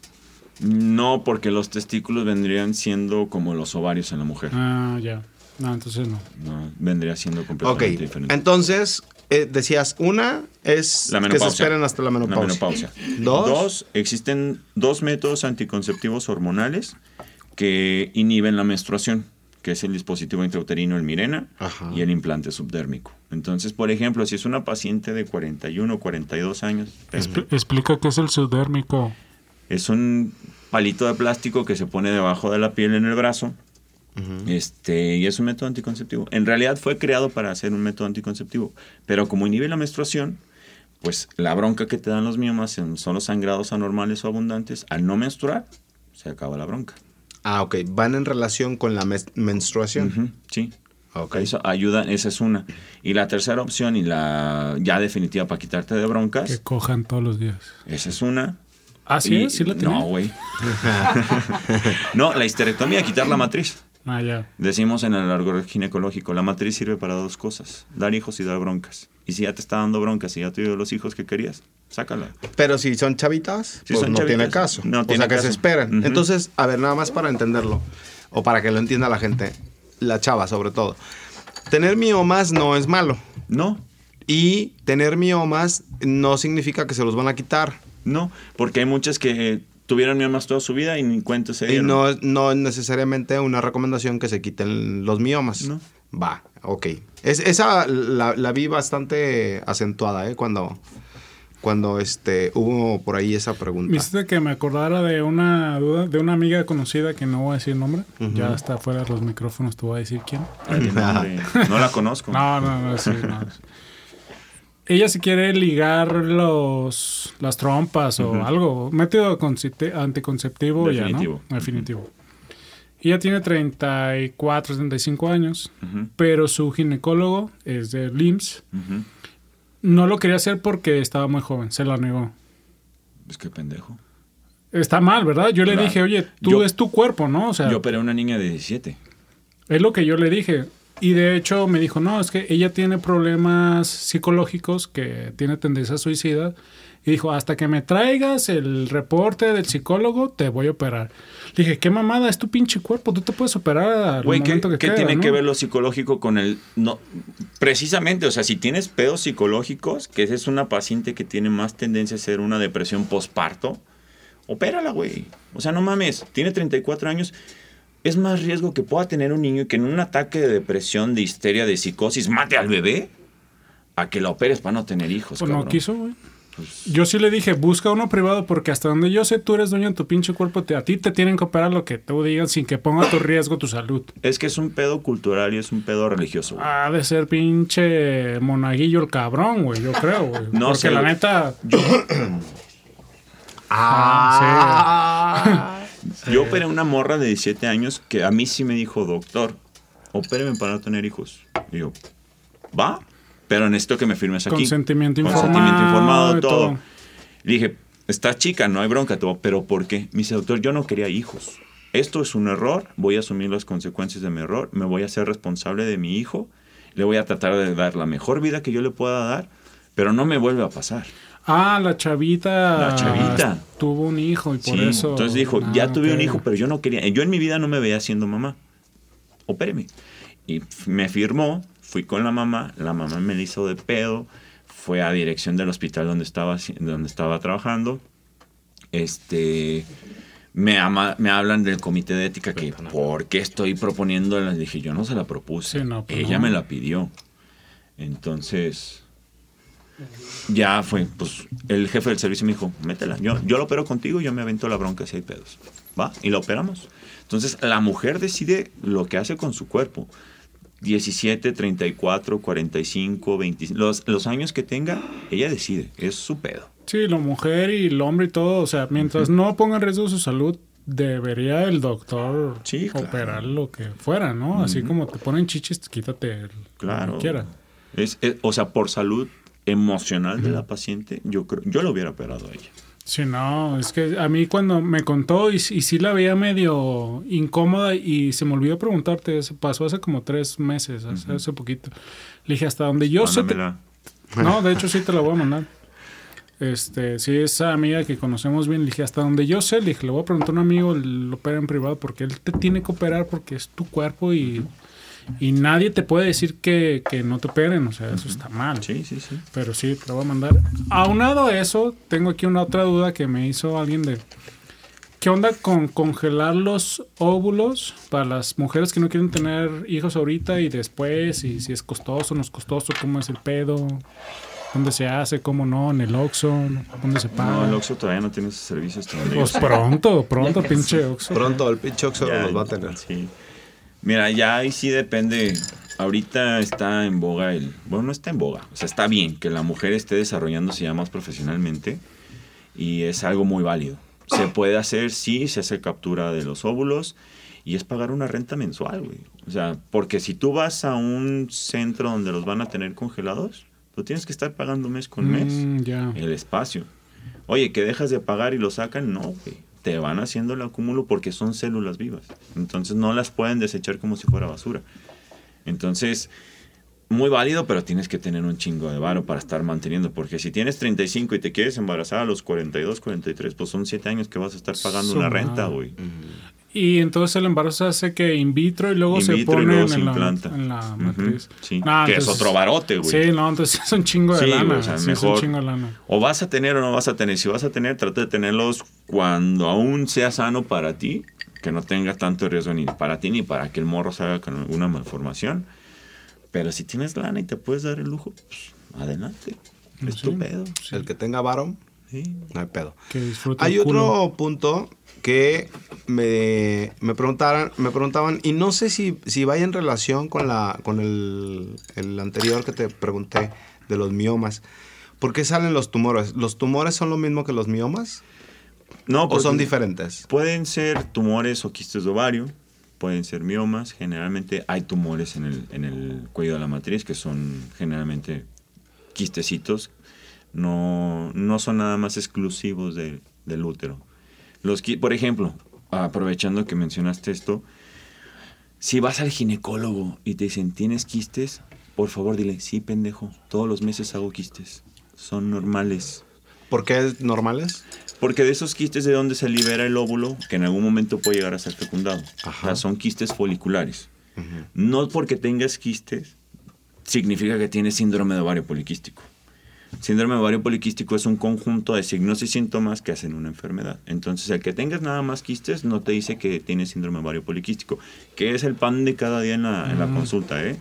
No, porque los testículos vendrían siendo como los ovarios en la mujer. Ah, ya. No, entonces no. No, vendría siendo completamente diferente. entonces eh, decías, una es La que se esperen hasta la menopausia. La menopausia. Dos. Dos, existen dos métodos anticonceptivos hormonales que inhiben la menstruación, que es el dispositivo intrauterino, el Mirena, Ajá. y el implante subdérmico. Entonces, por ejemplo, si es una paciente de 41 o 42 años, es, explica qué es el subdérmico. es un palito de plástico que se pone debajo de la piel en el brazo. Este, y es un método anticonceptivo. En realidad fue creado para ser un método anticonceptivo, pero como inhibe la menstruación, pues la bronca que te dan los miomas son los sangrados anormales o abundantes. Al no menstruar, se acaba la bronca. Ah, ok. Van en relación con la menstruación. Sí. Ok. Eso ayuda, esa es una. Y la tercera opción y la ya definitiva para quitarte de broncas, Que cojan todos los días. esa es una. Ah, sí, Y- sí la tenía. No, güey. *laughs* *laughs* no, la histerectomía, quitar la matriz. Ah, ya. Decimos en el árbol ginecológico, la matriz sirve para dos cosas, dar hijos y dar broncas. Y si ya te está dando broncas y ya tuviste los hijos que querías, sácala. Pero si son chavitas, Si pues son no chavitas, tiene caso. no o tiene sea, que se. Ujú. Entonces, a ver, nada más para entenderlo, o para que lo entienda la gente. la chava sobre todo. Tener miomas no es malo. No, Y tener miomas no significa que se los van a quitar. no, porque hay muchas que tuvieron miomas toda su vida y ni cuenta se Y no, es- no es necesariamente una recomendación que se quiten los miomas. No. Va, ok. Es, esa la, la vi bastante acentuada, ¿eh? Cuando, cuando este, hubo por ahí esa pregunta. Me hiciste que me acordara de una duda de una amiga conocida que no voy a decir nombre. Ya está fuera de los micrófonos, te voy a decir quién. Ay, *laughs* no, no la conozco. No, no, no, sí, no. Ella si quiere ligar los las trompas o Ujú. algo, método anticonceptivo ya, Definitivo. ¿no? Definitivo. Ella tiene 34, 35 años, Ujú, pero su ginecólogo es de LIMS. No lo quería hacer porque estaba muy joven, se la negó. Es que pendejo. Está mal, ¿verdad? Yo le dije, oye, tú Yo- es tu cuerpo, ¿no? O sea, Yo operé a una niña de 17. Es lo que yo le dije. Y de hecho me dijo, no, es que ella tiene problemas psicológicos, que tiene tendencia a suicida. Y dijo, hasta que me traigas el reporte del psicólogo, te voy a operar. Le dije, qué mamada, es tu pinche cuerpo, tú te puedes operar al Güey, ¿qué, momento que qué quieras, tiene ¿no?". que ver lo psicológico con el... No, precisamente, o sea, si tienes pedos psicológicos, que esa es una paciente que tiene más tendencia a ser una depresión postparto, opérala, güey. O sea, no mames, tiene 34 años. Es más riesgo que pueda tener un niño y que en un ataque de depresión, de histeria, de psicosis, mate al bebé, a que la operes para no tener hijos. Pues no quiso, güey. Pues, Yo sí le dije, busca uno privado porque hasta donde yo sé, tú eres dueño de tu pinche cuerpo. te- a ti te tienen que operar lo que tú digas sin que ponga tu riesgo tu salud. es que es un pedo cultural y es un pedo religioso. güey. Ha de ser pinche monaguillo el cabrón, güey, yo creo, güey. *laughs* No Porque sé, la neta, *clears throat* Ah, *laughs* Yo operé una morra de 17 años que a mí sí me dijo, doctor, opéreme para no tener hijos. Y yo, ¿va? Pero necesito que me firmes aquí. Consentimiento Consentimiento informado informado, y todo. dije, está chica, no hay bronca, todo. pero ¿por qué? Me dice, doctor, yo no quería hijos. Esto es un error, voy a asumir las consecuencias de mi error, me voy a hacer responsable de mi hijo, le voy a tratar de dar la mejor vida que yo le pueda dar, pero no me vuelve a pasar. Ah, la chavita. La chavita. Tuvo un hijo y por Sí, eso. Entonces dijo, Ah, ya tuve un hijo, pero yo no quería. Yo en mi vida no me veía siendo mamá. Opéreme. Y me firmó, fui con la mamá, la mamá me la hizo de pedo, fue a dirección del hospital donde estaba, donde estaba trabajando. Este. Me, ama- me hablan del comité de ética que por qué estoy proponiendo. Les dije, yo no se la propuse. Sí, no, pues Ella no. me la pidió. Entonces, ya fue, pues el jefe del servicio me dijo, métela, yo, yo lo opero contigo, yo me avento la bronca si hay pedos. ¿Va? Y la operamos. Entonces, la mujer decide lo que hace con su cuerpo. 17, 34, 45, 25, los, los años que tenga, ella decide, es su pedo. Sí, la mujer y el hombre y todo. O sea, mientras no ponga en riesgo su salud, debería el doctor Sí, claro. operar lo que fuera, ¿no? Así como te ponen chichis, quítate el Claro. lo que quiera. Es, es- o sea, por salud emocional de la paciente, yo creo, yo lo hubiera operado a ella. Sí, no, es que a mí cuando me contó y, y sí la veía medio incómoda y se me olvidó preguntarte, pasó hace como tres meses, hace, hace poquito. Le dije, hasta donde yo sé... te-. No, de hecho sí te la voy a mandar. Este, sí, esa amiga que conocemos bien, le dije, hasta donde yo sé, le dije, le voy a preguntar a un amigo, lo opera en privado, porque él te tiene que operar porque es tu cuerpo y, y nadie te puede decir que, que no te operen, o sea, eso está mal. Sí, sí, sí. Pero sí, te lo voy a mandar. Aunado a eso, tengo aquí una otra duda que me hizo alguien de... ¿Qué onda con congelar los óvulos para las mujeres que no quieren tener hijos ahorita y después? Y si es costoso o no es costoso, cómo es el pedo, dónde se hace, cómo no, en el Oxxo, dónde se paga. No, el Oxxo todavía no tiene esos servicios. yo Pues pronto, *laughs* pronto, pinche Oxxo. Pronto el pinche Oxxo los va a tener. sí. Mira, ya ahí sí depende. Ahorita está en boga el. Bueno, no está en boga. O sea, está bien que la mujer esté desarrollándose ya más profesionalmente. Y es algo muy válido. Se puede hacer, sí, se hace captura de los óvulos. Y es pagar una renta mensual, güey. O sea, porque si tú vas a un centro donde los van a tener congelados, tú tienes que estar pagando mes con mes Mm, el espacio. Oye, que dejas de pagar y lo sacan, no, güey. Te van haciendo el acúmulo porque son células vivas. Entonces no las pueden desechar como si fuera basura. Entonces, muy válido, pero tienes que tener un chingo de varo para estar manteniendo. Porque si tienes 35 y te quieres embarazar a los 42, 43, pues son 7 años que vas a estar pagando Su una renta, güey. Y entonces el embarazo se hace que in vitro y luego In se vitro y pone luego en, se la, implanta. en la matriz. sí. No, que es entonces- otro barote, güey. Sí, no, entonces es un chingo de Sí, lana. o sea, sí, es un mejor- chingo de lana. O vas a tener o no vas a tener. Si vas a tener, trata de tenerlos cuando aún sea sano para ti, que no tenga tanto riesgo ni para ti ni para que el morro salga con alguna malformación. Pero si tienes lana y te puedes dar el lujo, pues adelante. Es tu Sí. pedo. El que tenga varón, Sí. no hay pedo. Que disfrute Hay el culo. otro punto que me, me, preguntaran, me preguntaban, y no sé si, si vaya en relación con, la, con el, el anterior que te pregunté de los miomas. ¿Por qué salen los tumores? ¿Los tumores son lo mismo que los miomas? No, ¿O porque son diferentes? Pueden ser tumores o quistes de ovario, pueden ser miomas. Generalmente hay tumores en el, en el cuello de la matriz que son generalmente quistecitos. No, no son nada más exclusivos de- del útero. Los, por ejemplo, aprovechando que mencionaste esto, si vas al ginecólogo y te dicen, ¿tienes quistes? Por favor, dile, sí, pendejo, todos los meses hago quistes. Son normales. ¿Por qué normales? Porque de esos quistes de donde se libera el óvulo, que en algún momento puede llegar a ser fecundado. Ajá. O sea, son quistes foliculares. No porque tengas quistes, significa que tienes síndrome de ovario poliquístico. Síndrome de ovario poliquístico es un conjunto de signos y síntomas que hacen una enfermedad. Entonces, el que tengas nada más quistes no te dice que tienes síndrome de ovario poliquístico, que es el pan de cada día en la, en la consulta, ¿eh?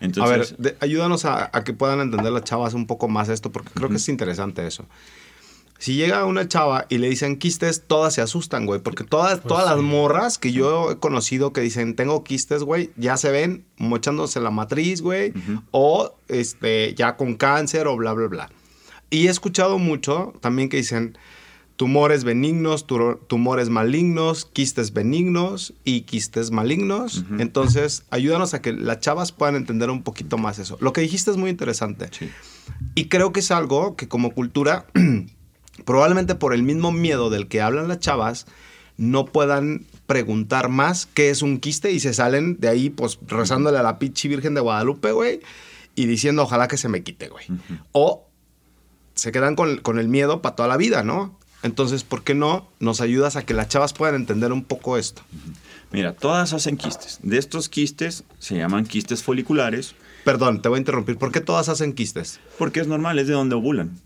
Entonces, a ver, de- ayúdanos a, a que puedan entender las chavas un poco más esto, porque creo que es interesante eso. Si llega una chava y le dicen quistes, todas se asustan, güey. Porque todas, Pues todas las morras que yo he conocido que dicen tengo quistes, güey, ya se ven mochándose la matriz, güey. O este, ya con cáncer o bla, bla, bla. Y he escuchado mucho también que dicen tumores benignos, tu- tumores malignos, quistes benignos y quistes malignos. Entonces, ayúdanos a que las chavas puedan entender un poquito más eso. Lo que dijiste es muy interesante. sí. Y creo que es algo que como cultura, *clears throat* probablemente por el mismo miedo del que hablan las chavas, no puedan preguntar más qué es un quiste y se salen de ahí pues rezándole a la pinche Virgen de Guadalupe, güey, y diciendo ojalá que se me quite, güey. O se quedan con, con el miedo para toda la vida, ¿no? Entonces, ¿por qué no nos ayudas a que las chavas puedan entender un poco esto? Mira, todas hacen quistes. De estos quistes se llaman quistes foliculares Perdón, te voy a interrumpir. ¿Por qué todas hacen quistes? porque es normal, es de donde ovulan.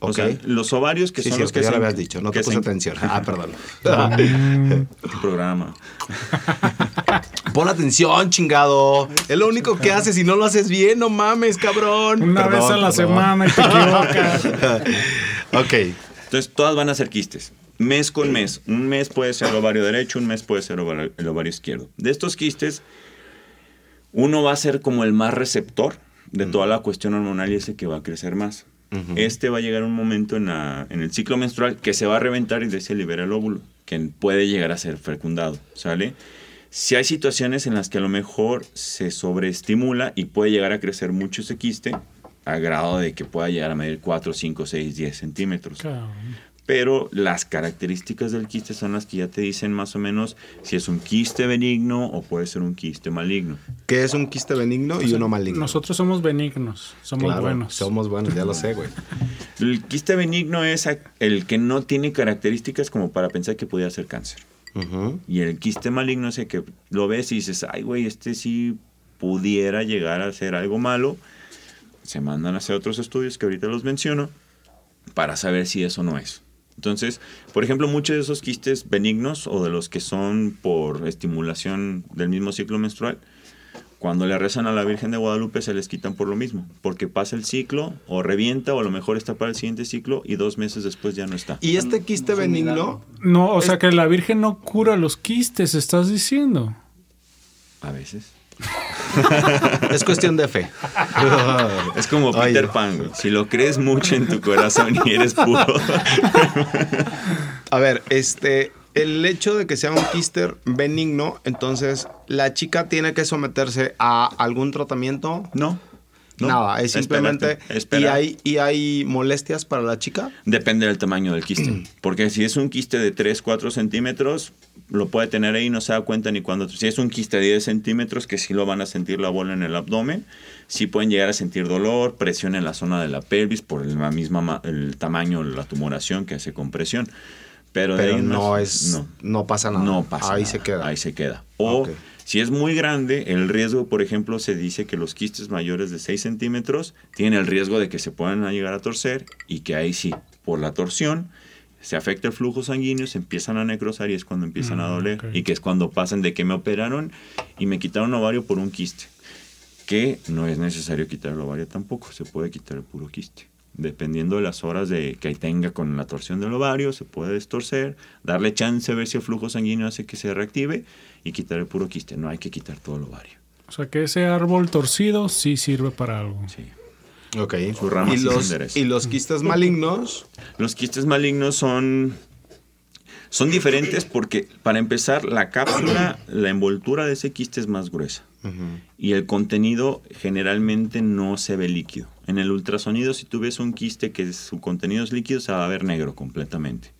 O Ok. sea, los ovarios que sí, son sí, los que ya se lo habías dicho. No te se puse en- atención. Ah, perdón. *laughs* Tu programa. *laughs* Pon atención, chingado. Es lo único que haces y no lo haces bien, no mames, cabrón. Una Perdón, vez a la perdón. semana y te equivocas. *laughs* ok. Entonces, todas van a ser quistes. Mes con mes. Un mes puede ser el ovario derecho, un mes puede ser ovario- el ovario izquierdo. De estos quistes, uno va a ser como el más receptor de toda la cuestión hormonal y ese que va a crecer más. Este va a llegar un momento en, la- en el ciclo menstrual que se va a reventar y de ese libera el óvulo, que puede llegar a ser fecundado, ¿sale? Si hay situaciones en las que a lo mejor se sobreestimula y puede llegar a crecer mucho ese quiste, a grado de que pueda llegar a medir 4, 5, 6, 10 centímetros. Cabrón. Pero las características del quiste son las que ya te dicen más o menos si es un quiste benigno o puede ser un quiste maligno. ¿Qué es un quiste benigno y uno maligno? Nosotros somos benignos, somos Claro, buenos. Somos buenos, ya lo sé, güey. *laughs* El quiste benigno es el que no tiene características como para pensar que pudiera ser cáncer. Y el quiste maligno es el que lo ves y dices, ay, güey, este sí pudiera llegar a ser algo malo. Se mandan a hacer otros estudios que ahorita los menciono para saber si eso no es. Entonces, por ejemplo, muchos de esos quistes benignos o de los que son por estimulación del mismo ciclo menstrual, cuando le rezan a la Virgen de Guadalupe se les quitan por lo mismo, porque pasa el ciclo o revienta o a lo mejor está para el siguiente ciclo y dos meses después ya no está. Y este quiste benigno, No, o sea que la Virgen no cura los quistes, estás diciendo. A veces. Es cuestión de fe. *laughs* Es como Peter. Pan, güey. Si lo crees mucho en tu corazón y eres puro. *laughs* A ver, este, el hecho de que sea un quiste benigno, entonces la chica tiene que someterse a algún tratamiento. No. no. Nada, es simplemente. Espérate, espera. ¿Y hay, ¿Y hay molestias para la chica? Depende del tamaño del quiste. Porque si es un quiste de 3, 4 centímetros, lo puede tener ahí y no se da cuenta ni cuando. Si es un quiste de 10 centímetros, que sí lo van a sentir la bola en el abdomen, sí pueden llegar a sentir dolor, presión en la zona de la pelvis por la misma ma- el tamaño, la tumoración que hace compresión. Pero, de Pero ahí no más, es, no, no. pasa nada. No pasa Ahí nada, se queda. Ahí se queda. O si es muy grande, el riesgo, por ejemplo, se dice que los quistes mayores de 6 centímetros tienen el riesgo de que se puedan llegar a torcer y que ahí sí, por la torsión, se afecta el flujo sanguíneo, se empiezan a necrosar y es cuando empiezan a Mm, doler. ok. Y que es cuando pasan de que me operaron y me quitaron ovario por un quiste. Que no es necesario quitar el ovario tampoco, se puede quitar el puro quiste. Dependiendo de las horas de que tenga con la torsión del ovario, se puede destorcer, darle chance a ver si el flujo sanguíneo hace que se reactive y quitar el puro quiste. No hay que quitar todo el ovario. O sea que ese árbol torcido sí sirve para algo. Sí. Ok. Su rama y, los, y los quistes malignos, Los quistes malignos son, son diferentes porque, para empezar, la cápsula, la envoltura de ese quiste es más gruesa. Y el contenido generalmente no se ve líquido. En el ultrasonido, si tú ves un quiste que su contenido es líquido, se va a ver negro completamente.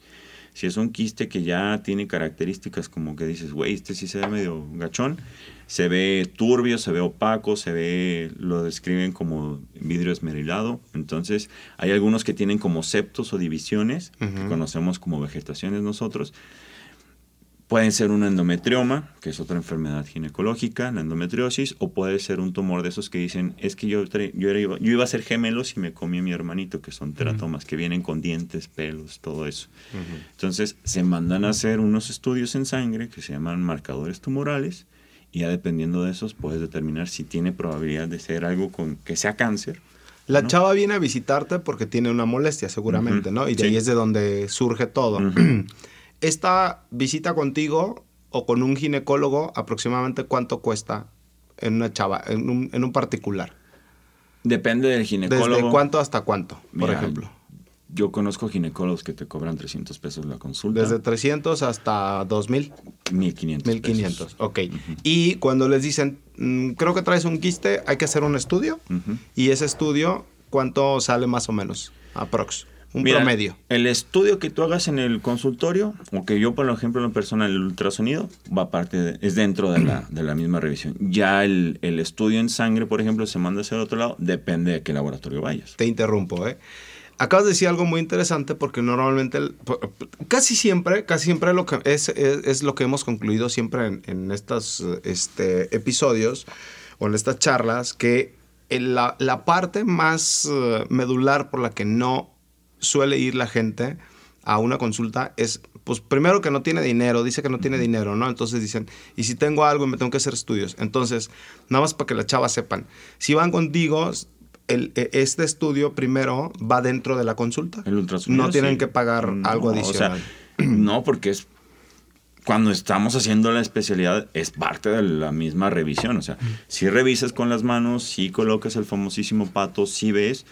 Si es un quiste que ya tiene características como que dices, güey, este sí se ve medio gachón, se ve turbio, se ve opaco, se ve, lo describen como vidrio esmerilado. Entonces, hay algunos que tienen como septos o divisiones, que conocemos como vegetaciones nosotros. Pueden ser un endometrioma, que es otra enfermedad ginecológica, la endometriosis, o puede ser un tumor de esos que dicen, es que yo, tra- yo, era- yo iba a ser gemelos y me comí a mi hermanito, que son teratomas, que vienen con dientes, pelos, todo eso. Entonces se mandan a hacer unos estudios en sangre que se llaman marcadores tumorales, y ya dependiendo de esos puedes determinar si tiene probabilidad de ser algo con que sea cáncer. la ¿no? chava viene a visitarte porque tiene una molestia, seguramente, ¿no? Y de sí. ahí es de donde surge todo. *clears throat* Esta visita contigo o con un ginecólogo, aproximadamente cuánto cuesta en una chava, en un, en un particular. Depende del ginecólogo. ¿Desde cuánto hasta cuánto, por Mira, ejemplo? Yo conozco ginecólogos que te cobran 300 pesos la consulta. Desde 300 hasta 2000. 1500. 1500, pesos. ok. Y cuando les dicen, "Mm, creo que traes un quiste, hay que hacer un estudio. Y ese estudio, ¿cuánto sale más o menos? Aprox. Un Mira, promedio. El estudio que tú hagas en el consultorio, o que yo, por ejemplo, en lo personal, el ultrasonido, va parte de- es dentro de la, de la misma revisión. Ya el, el estudio en sangre, por ejemplo, se manda hacia el otro lado, depende de qué laboratorio vayas. Te interrumpo, ¿eh? Acabas de decir algo muy interesante porque normalmente, el- casi siempre, casi siempre lo que es, es, es lo que hemos concluido siempre en, en estos este, episodios o en estas charlas, que en la, la parte más eh, medular por la que no suele ir la gente a una consulta es, pues primero que no tiene dinero, dice que no tiene dinero, ¿no? Entonces dicen, ¿y si tengo algo y me tengo que hacer estudios? Entonces, nada más para que las chavas sepan, si van contigo, el- e- este estudio primero va dentro de la consulta. El ultrasonido. No tienen sí. que pagar No, algo o sea, adicional. no, porque es. Cuando estamos haciendo la especialidad, es parte de la misma revisión. O sea, si revisas con las manos, si colocas el famosísimo pato, si ves,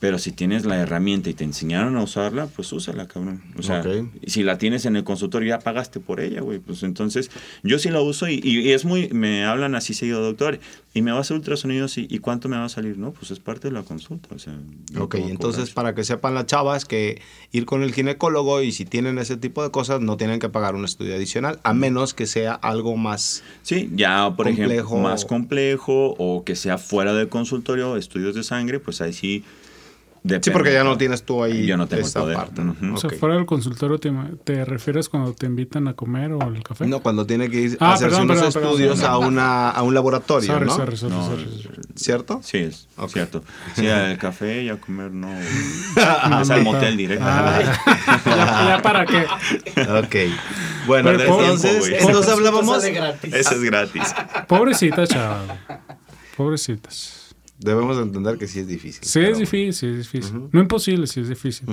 pero si tienes la herramienta y te enseñaron a usarla, pues úsala, cabrón. O sea, si la tienes en el consultorio, ya pagaste por ella, güey. Pues entonces, yo sí la uso y, y es muy. Me hablan así seguido, doctor, y me va a hacer ultrasonido, sí. ¿Y cuánto me va a salir? No, pues es parte de la consulta. O sea, no Ok, entonces cobrar. para que sepan las chavas que ir con el ginecólogo y si tienen ese tipo de cosas no tienen que pagar un estudio adicional, a menos que sea algo más... Sí, ya por ejemplo, más complejo o que sea fuera del consultorio, estudios de sangre, pues ahí sí. Sí, porque ya no tienes tú ahí Yo no tengo el esa poder. parte. O sea, fuera del consultorio, te, te refieres cuando te invitan a comer o al café? No, cuando tiene que ir Ah, a hacerse perdón, unos perdón, estudios perdón. a, una, a un laboratorio, Sorry, ¿no? sorry, sorry, No, sorry, sorry. ¿Cierto? Sí, es cierto. *laughs* Sí, al café y a comer no. Es *laughs* al motel directo. Ah, *laughs* ya, ya para qué. Ok. Bueno, Pero pobre- entonces, güey. entonces hablábamos... Sale gratis. Ese es gratis. Pobrecitas, chaval. Pobrecitas. Debemos entender que sí es difícil. Sí, pero es difícil, sí es difícil. No imposible, sí es difícil.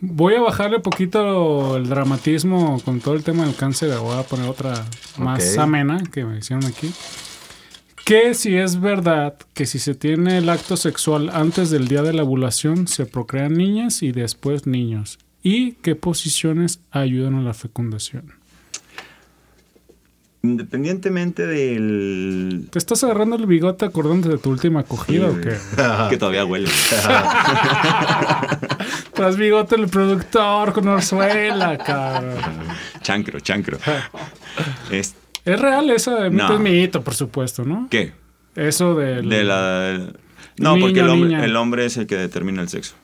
Voy a bajarle un poquito el dramatismo con todo el tema del cáncer. Voy a poner otra más amena que me hicieron aquí. Que si es verdad que si se tiene el acto sexual antes del día de la ovulación, se procrean niñas y después niños. ¿Y qué posiciones ayudan a la fecundación? Independientemente del. ¿Te estás agarrando el bigote acordándote de tu última acogida o qué? que todavía huele. *laughs* Tras bigote el productor con orzuela, cabrón. chancro, chancro. Es, Es real esa, mito No. es mito, por supuesto, ¿no? ¿Qué? Eso del... De la. No, Niño, porque el hombre, niña. el hombre es el que determina el sexo.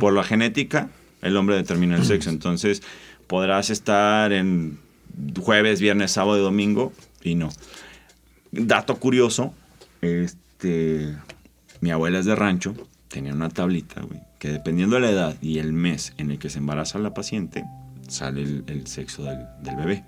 Por la genética, el hombre determina el sexo. Entonces, podrás estar en jueves, viernes, sábado y domingo y no. Dato curioso, este, mi abuela es de rancho, tenía una tablita, güey, que dependiendo de la edad y el mes en el que se embaraza la paciente, sale el, el sexo del, del bebé.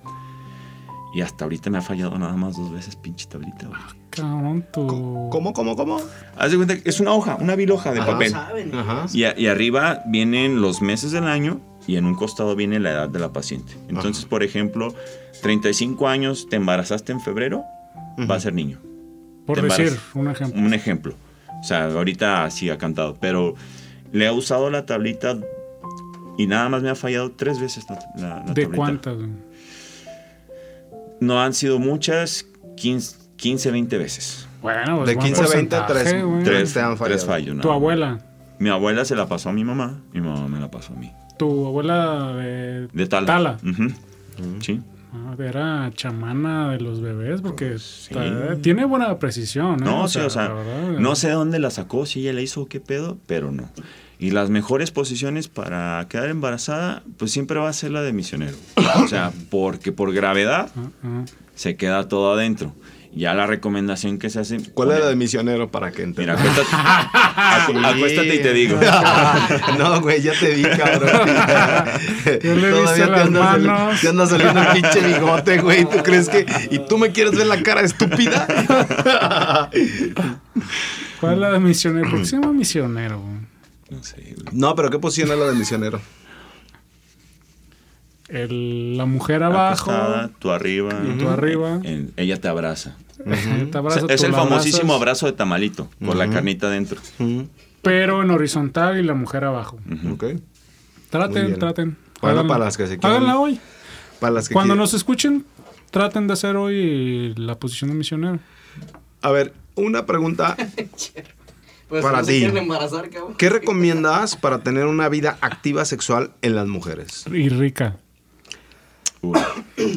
Y hasta ahorita me ha fallado nada más dos veces, pinche tablita, güey. Cabrón, tu... ¿Cómo, cómo, cómo? Haz de cuenta que es una hoja, una vil hoja de Ajá. papel. saben. Ajá. Y, a- y arriba vienen los meses del año y en un costado viene la edad de la paciente. Entonces, por ejemplo, 35 años, te embarazaste en febrero, va a ser niño. Por te decir, un ejemplo. Un ejemplo. O sea, ahorita sí ha cantado, pero le he usado la tablita y nada más me ha fallado tres veces la, la- la ¿De tablita. cuántas? No han sido muchas, 15, 15 20 veces. Bueno, pues De buen 15 a 20, porcentaje, tres. güey. Tres, te han fallado. tres fallos. nada Tu abuela. Mi abuela se la pasó a mi mamá, mi mamá me la pasó a mí. Tu abuela de... De Tala. Tala. Ujú. Sí. Ah, era chamana de los bebés porque está- tiene buena precisión. ¿eh? No, sí, o sea, verdad, no sé dónde la sacó, si ella la hizo o qué pedo, pero no. Y las mejores posiciones para quedar embarazada, pues siempre va a ser la de misionero. O sea, *coughs* porque por gravedad Ah, ah. se queda todo adentro. Ya la recomendación que se hace. ¿Cuál la el- de misionero para que Mira, entiendas? acuéstate, acu- *laughs* acuéstate y te digo. *laughs* no, güey, ya te vi, cabrón. *laughs* Yo le Todavía te andas, sali- manos. te andas saliendo el pinche bigote, güey. ¿Tú crees que.? ¿Y tú me quieres ver la cara estúpida? ¿Cuál es la de misionero? ¿Por qué se llama misionero? güey? No sé, güey. no, pero ¿qué posición es la de misionero? El- la mujer abajo. Acostada, tú arriba. Y tú arriba. en- ella te abraza. te abraza, es tú el la famosísimo abrazas, abrazo de tamalito, con la carnita adentro. Pero en horizontal y la mujer abajo. Ok. Muy Traten, bien. traten. Bueno, Háganla. para las que se quieran- Háganla hoy. Para las que Cuando quieran- nos escuchen, traten de hacer hoy la posición de misionero. A ver, una pregunta. *laughs* Pues Para no se ti. quieren embarazar, cabrón. ¿Qué recomiendas para tener una vida activa sexual en las mujeres? Y rica. Uy.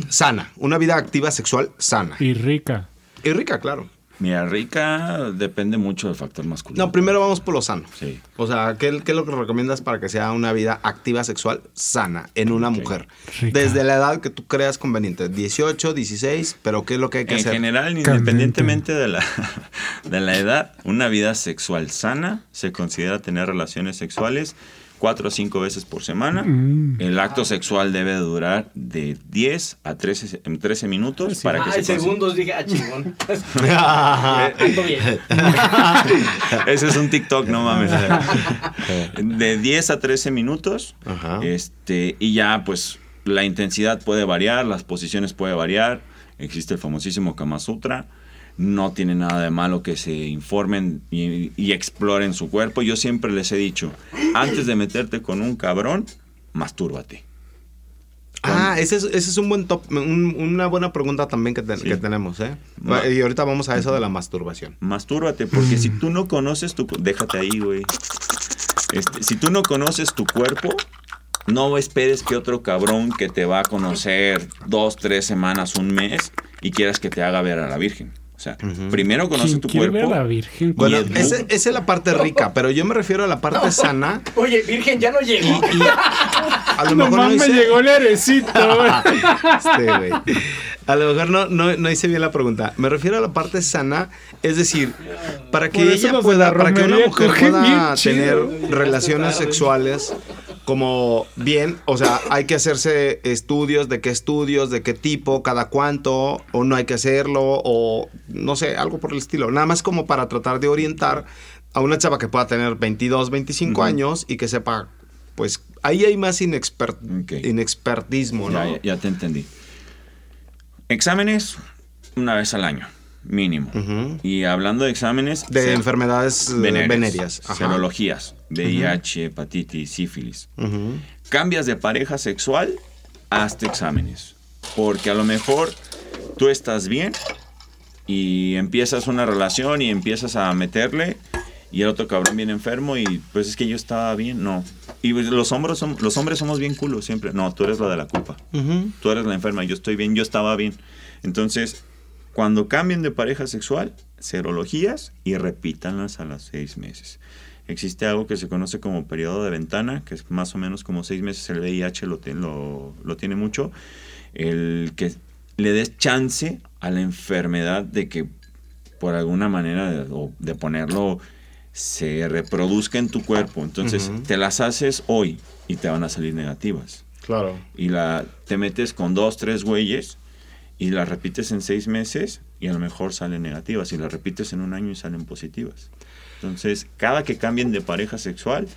Sana. Una vida activa sexual sana. Y rica. Y rica, claro. Mira, rica depende mucho del factor masculino. No, primero vamos por lo sano. Sí. O sea, ¿qué, qué es lo que recomiendas para que sea una vida activa sexual sana en una mujer? Rica. Desde la edad que tú creas conveniente, 18, 16, pero ¿qué es lo que hay que En hacer? general, independientemente de la, *laughs* de la edad, una vida sexual sana se considera tener relaciones sexuales cuatro a cinco veces por semana. Mm. El acto sexual debe durar de 10 a 13, en 13 minutos para que Ay, se segundos, dije, ah, chingón. *laughs* Bien. Ese es un TikTok, no mames. De 10 a 13 minutos. Ajá. Este, y ya, pues, la intensidad puede variar, las posiciones puede variar. Existe el famosísimo Kama Sutra. No tiene nada de malo que se informen y, y exploren su cuerpo. Yo siempre les he dicho, antes de meterte con un cabrón, mastúrbate. Ah, ese es, ese es un buen top, un- una buena pregunta también que, te- Sí. que tenemos, ¿eh? Ma- Y ahorita vamos a eso de la masturbación. Mastúrbate, porque si tú no conoces tu... Déjate ahí, güey. Este, si tú no conoces tu cuerpo, no esperes que otro cabrón que te va a conocer dos, tres semanas, un mes, y quieras que te haga ver a la Virgen. O sea, primero conoce ¿Quién tu ver cuerpo. a la Virgen? Bueno, esa es la parte rica, pero yo me refiero a la parte sana. Oye, Virgen, ya no llegó. Y a lo mejor no Nomás me hice- llegó el. *laughs* Este, güey. A lo mejor no, no, no hice bien la pregunta. Me refiero a la parte sana, es decir, para que ella pueda, para que una mujer pueda tener relaciones sexuales como bien, o sea, hay que hacerse estudios, de qué estudios, de qué tipo, cada cuánto, o no hay que hacerlo, o no sé, algo por el estilo. Nada más como para tratar de orientar a una chava que pueda tener 22, 25 Ujú. años y que sepa, pues ahí hay más inexper- inexpertismo, ¿no? Ya- ya te entendí. Exámenes una vez al año, mínimo. Y hablando de exámenes... De se- enfermedades eh, venéreas, venéreas. Serologías, VIH, hepatitis, sífilis. Cambias de pareja sexual, hazte exámenes. Porque a lo mejor tú estás bien y empiezas una relación y empiezas a meterle y el otro cabrón viene enfermo y pues es que yo estaba bien, no. Y pues, los hombres, som- los hombres somos bien culos siempre. No, tú eres la de la culpa. Tú eres la enferma, yo estoy bien, yo estaba bien. Entonces, cuando cambien de pareja sexual, serologías y repítanlas a los seis meses. existe algo que se conoce como periodo de ventana, que es más o menos como seis meses, el VIH lo, tiene- lo, lo tiene mucho, el que le des chance a la enfermedad de que por alguna manera de, o de ponerlo se reproduzca en tu cuerpo. Entonces, Ujú. te las haces hoy y te van a salir negativas. Claro. Y la, te metes con dos, tres güeyes y las repites en seis meses y a lo mejor salen negativas. Y las repites en un año y salen positivas. Entonces, cada que cambien de pareja sexual,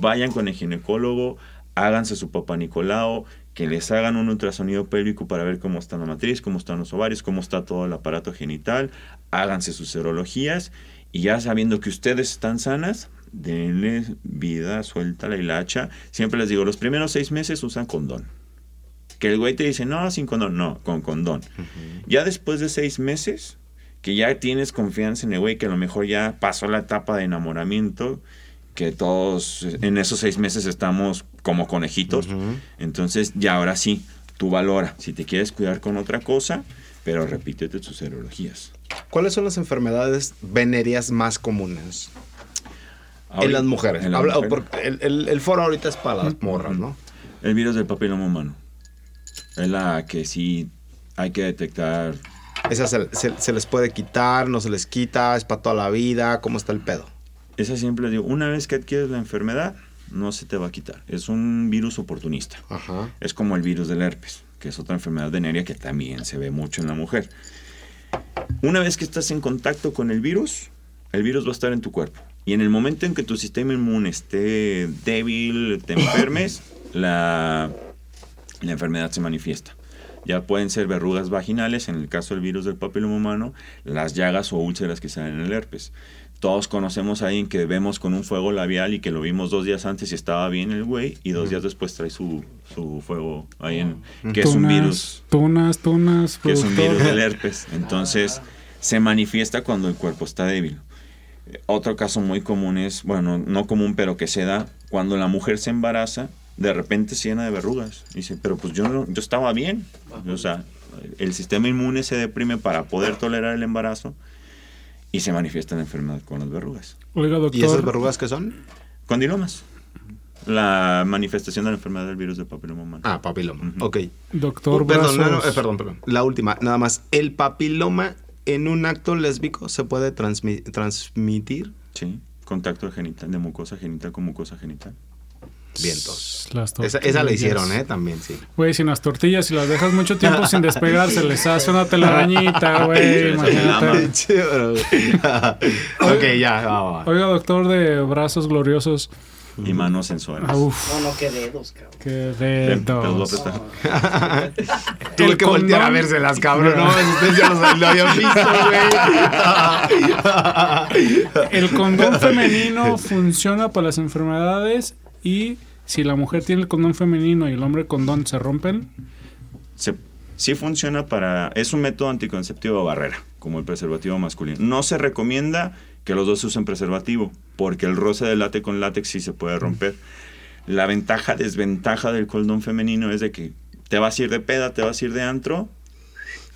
vayan con el ginecólogo, háganse su papá Nicolau, que les hagan un ultrasonido pélvico para ver cómo está la matriz, cómo están los ovarios, cómo está todo el aparato genital, háganse sus serologías y ya sabiendo que ustedes están sanas, denle vida, suelta la hilacha. Siempre les digo, los primeros seis meses usan condón. Que el güey te dice, no, sin condón, no, con condón. Ya después de seis meses, que ya tienes confianza en el güey, que a lo mejor ya pasó la etapa de enamoramiento, que todos en esos seis meses estamos como conejitos. Entonces, ya ahora sí, tú valora. Si te quieres cuidar con otra cosa, pero repítete tus serologías. ¿Cuáles son las enfermedades venéreas más comunes en las mujeres? en las Habla- mujeres. porque el, el- el foro ahorita es para las morras, ¿no? El virus del papiloma humano. Es la que sí hay que detectar. Esas se, se- se les puede quitar, no se les quita, es para toda la vida, ¿cómo está el pedo? Esa siempre digo, una vez que adquieres la enfermedad, no se te va a quitar. Es un virus oportunista. Ajá. Es como el virus del herpes, que es otra enfermedad venérea que también se ve mucho en la mujer. Una vez que estás en contacto con el virus, el virus va a estar en tu cuerpo. Y en el momento en que tu sistema inmune esté débil, te *laughs* enfermes, la, la enfermedad se manifiesta. Ya pueden ser verrugas vaginales, en el caso del virus del papiloma humano, las llagas o úlceras que salen en el herpes. Todos conocemos a alguien que vemos con un fuego labial y que lo vimos dos días antes y estaba bien el güey, y dos días después trae su, su fuego ahí en... que es un virus Tunas, tunas, que es un virus del herpes. Entonces, se manifiesta cuando el cuerpo está débil. Otro caso muy común es, bueno, no común, pero que se da cuando la mujer se embaraza, de repente se llena de verrugas. Y dice, pero pues yo, no- yo estaba bien. O sea, el sistema inmune se deprime para poder tolerar el embarazo y se manifiesta la enfermedad con las verrugas. Oiga, ¿Y esas doctor. verrugas qué son? Condilomas. La manifestación de la enfermedad del virus del papiloma humano. Ah, papiloma. Ujú. Ok. Doctor Uh, perdón, no, no, eh, perdón, perdón. La última, nada más. ¿El papiloma en un acto lésbico se puede transmi- transmitir? Sí, contacto genital, de mucosa genital con mucosa genital. Vientos. Las Esa, esa la hicieron, ¿eh? También, sí. Güey, si las tortillas, si las dejas mucho tiempo sin despegar, se les hace una telarañita, güey. ok, ya, va, va. Oiga, doctor de brazos gloriosos. y manos sensuales. Ah, uf, No, no, qué dedos, cabrón. qué dedos. apretar. *laughs* Tuve el que voltear a vérselas, cabrón. No, ustedes ya los- lo habían visto, güey. El condón *laughs* femenino funciona para las enfermedades y si la mujer tiene el condón femenino y el hombre el condón se rompen, Se- sí funciona para... Es un método anticonceptivo de barrera, como el preservativo masculino. No se recomienda que los dos usen preservativo, porque el roce de látex con látex sí se puede romper. La ventaja, desventaja del condón femenino es de que te vas a ir de peda, te vas a ir de antro,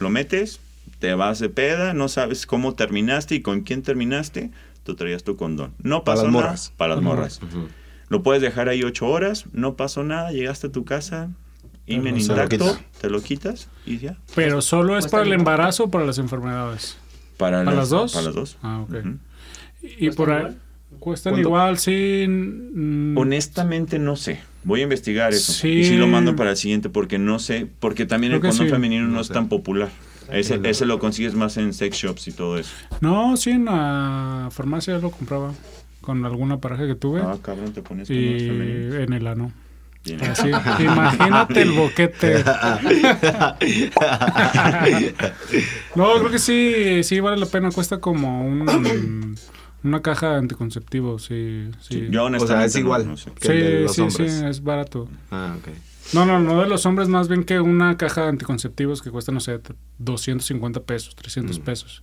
lo metes, te vas de peda, no sabes cómo terminaste y con quién terminaste, tú traías tu condón. No Para pasó las nada, morras. Para las morras. Lo puedes dejar ahí ocho horas, no pasó nada, llegaste a tu casa, imen Pero se lo intacto, quitas. te lo quitas y ya. pero solo es Cuesta para el embarazo o para las enfermedades. ¿Para, ¿Para las dos? Para las dos. Ah, ok. Y ¿Cuestan por ahí igual? cuestan ¿Cuánto? igual, sí. mm, Honestamente no sé. Voy a investigar eso. Sí. Y sí lo mando para el siguiente porque no sé, porque también el Creo condón sí. femenino no, No es sé. tan popular. Ese, ese lo consigues más en sex shops y todo eso. No, sí, en la farmacia lo compraba con alguna pareja que tuve. Ah, cabrón, te pones y en el ano. Bien. Así, imagínate el boquete. *laughs* no, creo que sí, sí vale la pena. Cuesta como un, una caja de anticonceptivos, sí. Sí, Sí, yo O honestamente sea, es igual no sé. que el de sí, los sí, sí, es barato. Ah, ok. No, no, no de los hombres, más bien que una caja de anticonceptivos que cuesta, no sé, 250 pesos, 300 Mm. pesos.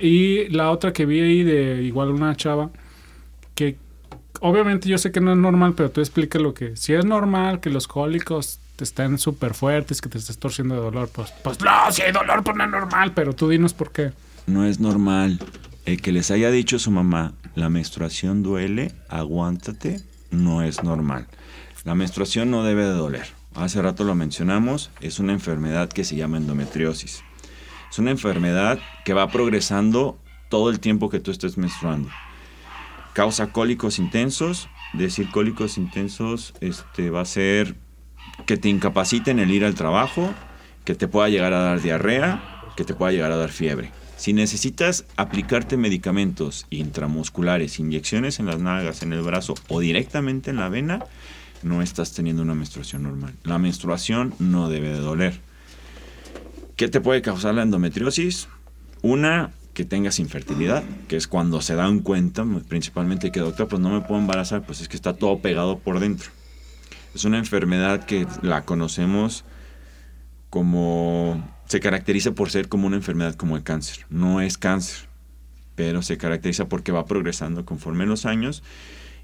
Y la otra que vi ahí de igual una chava, que obviamente yo sé que no es normal, pero tú explica lo que... Si es normal que los cólicos te estén súper fuertes, que te estés torciendo de dolor, pues, pues no, si hay dolor, pues no es normal, pero tú dinos por qué. No es normal el que les haya dicho su mamá La menstruación duele, aguántate, no es normal. La menstruación no debe de doler. Hace rato lo mencionamos, es una enfermedad que se llama endometriosis. Es una enfermedad que va progresando todo el tiempo que tú estés menstruando. Causa cólicos intensos. Decir cólicos intensos este, va a ser que te incapaciten el ir al trabajo, que te pueda llegar a dar diarrea, que te pueda llegar a dar fiebre. Si necesitas aplicarte medicamentos intramusculares, inyecciones en las nalgas, en el brazo o directamente en la vena, no estás teniendo una menstruación normal. La menstruación no debe de doler. ¿Qué te puede causar la endometriosis? Una, que tengas infertilidad, que es cuando se dan cuenta, principalmente que doctor, pues no me puedo embarazar, pues es que está todo pegado por dentro. Es una enfermedad que la conocemos como se caracteriza por ser como una enfermedad como el cáncer. No es cáncer, pero se caracteriza porque va progresando conforme los años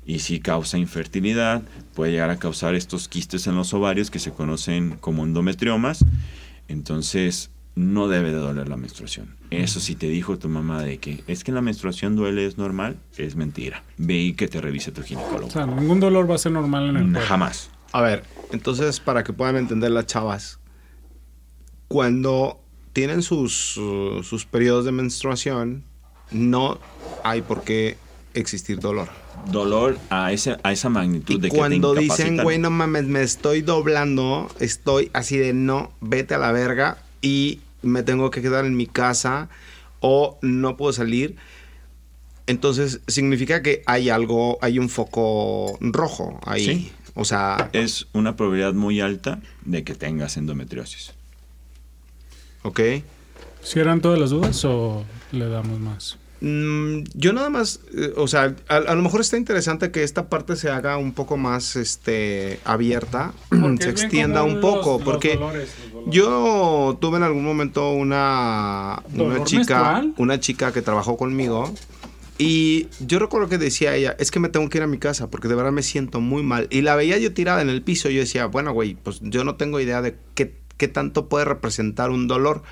y si causa infertilidad, puede llegar a causar estos quistes en los ovarios que se conocen como endometriomas. Entonces, no debe de doler la menstruación. Eso si te dijo tu mamá de que es que la menstruación duele, es normal, es mentira. Ve y que te revise tu ginecólogo. O sea, ningún dolor va a ser normal en el cuerpo. Jamás. A ver, entonces para que puedan entender las chavas, cuando tienen sus, sus periodos de menstruación, no hay por qué existir dolor. Dolor a, ese, a esa magnitud Y de que cuando te dicen, güey, no mames, me estoy doblando, estoy así de no, vete a la verga y me tengo que quedar en mi casa o no puedo salir. Entonces significa que hay algo, hay un foco rojo ahí. Sí. O sea, es una probabilidad muy alta de que tengas endometriosis. ok. ¿Si eran todas las dudas o le damos más? Mm, yo nada más, eh, o sea, a, a lo mejor está interesante que esta parte se haga un poco más este, abierta, *clears throat* se extienda un poco, porque yo tuve en algún momento una, una ¿Dolor chica, menstrual? una chica que trabajó conmigo y yo recuerdo que decía ella, es que me tengo que ir a mi casa porque de verdad me siento muy mal. Y la veía yo tirada en el piso y yo decía, bueno, güey, pues yo no tengo idea de qué, qué tanto puede representar un dolor.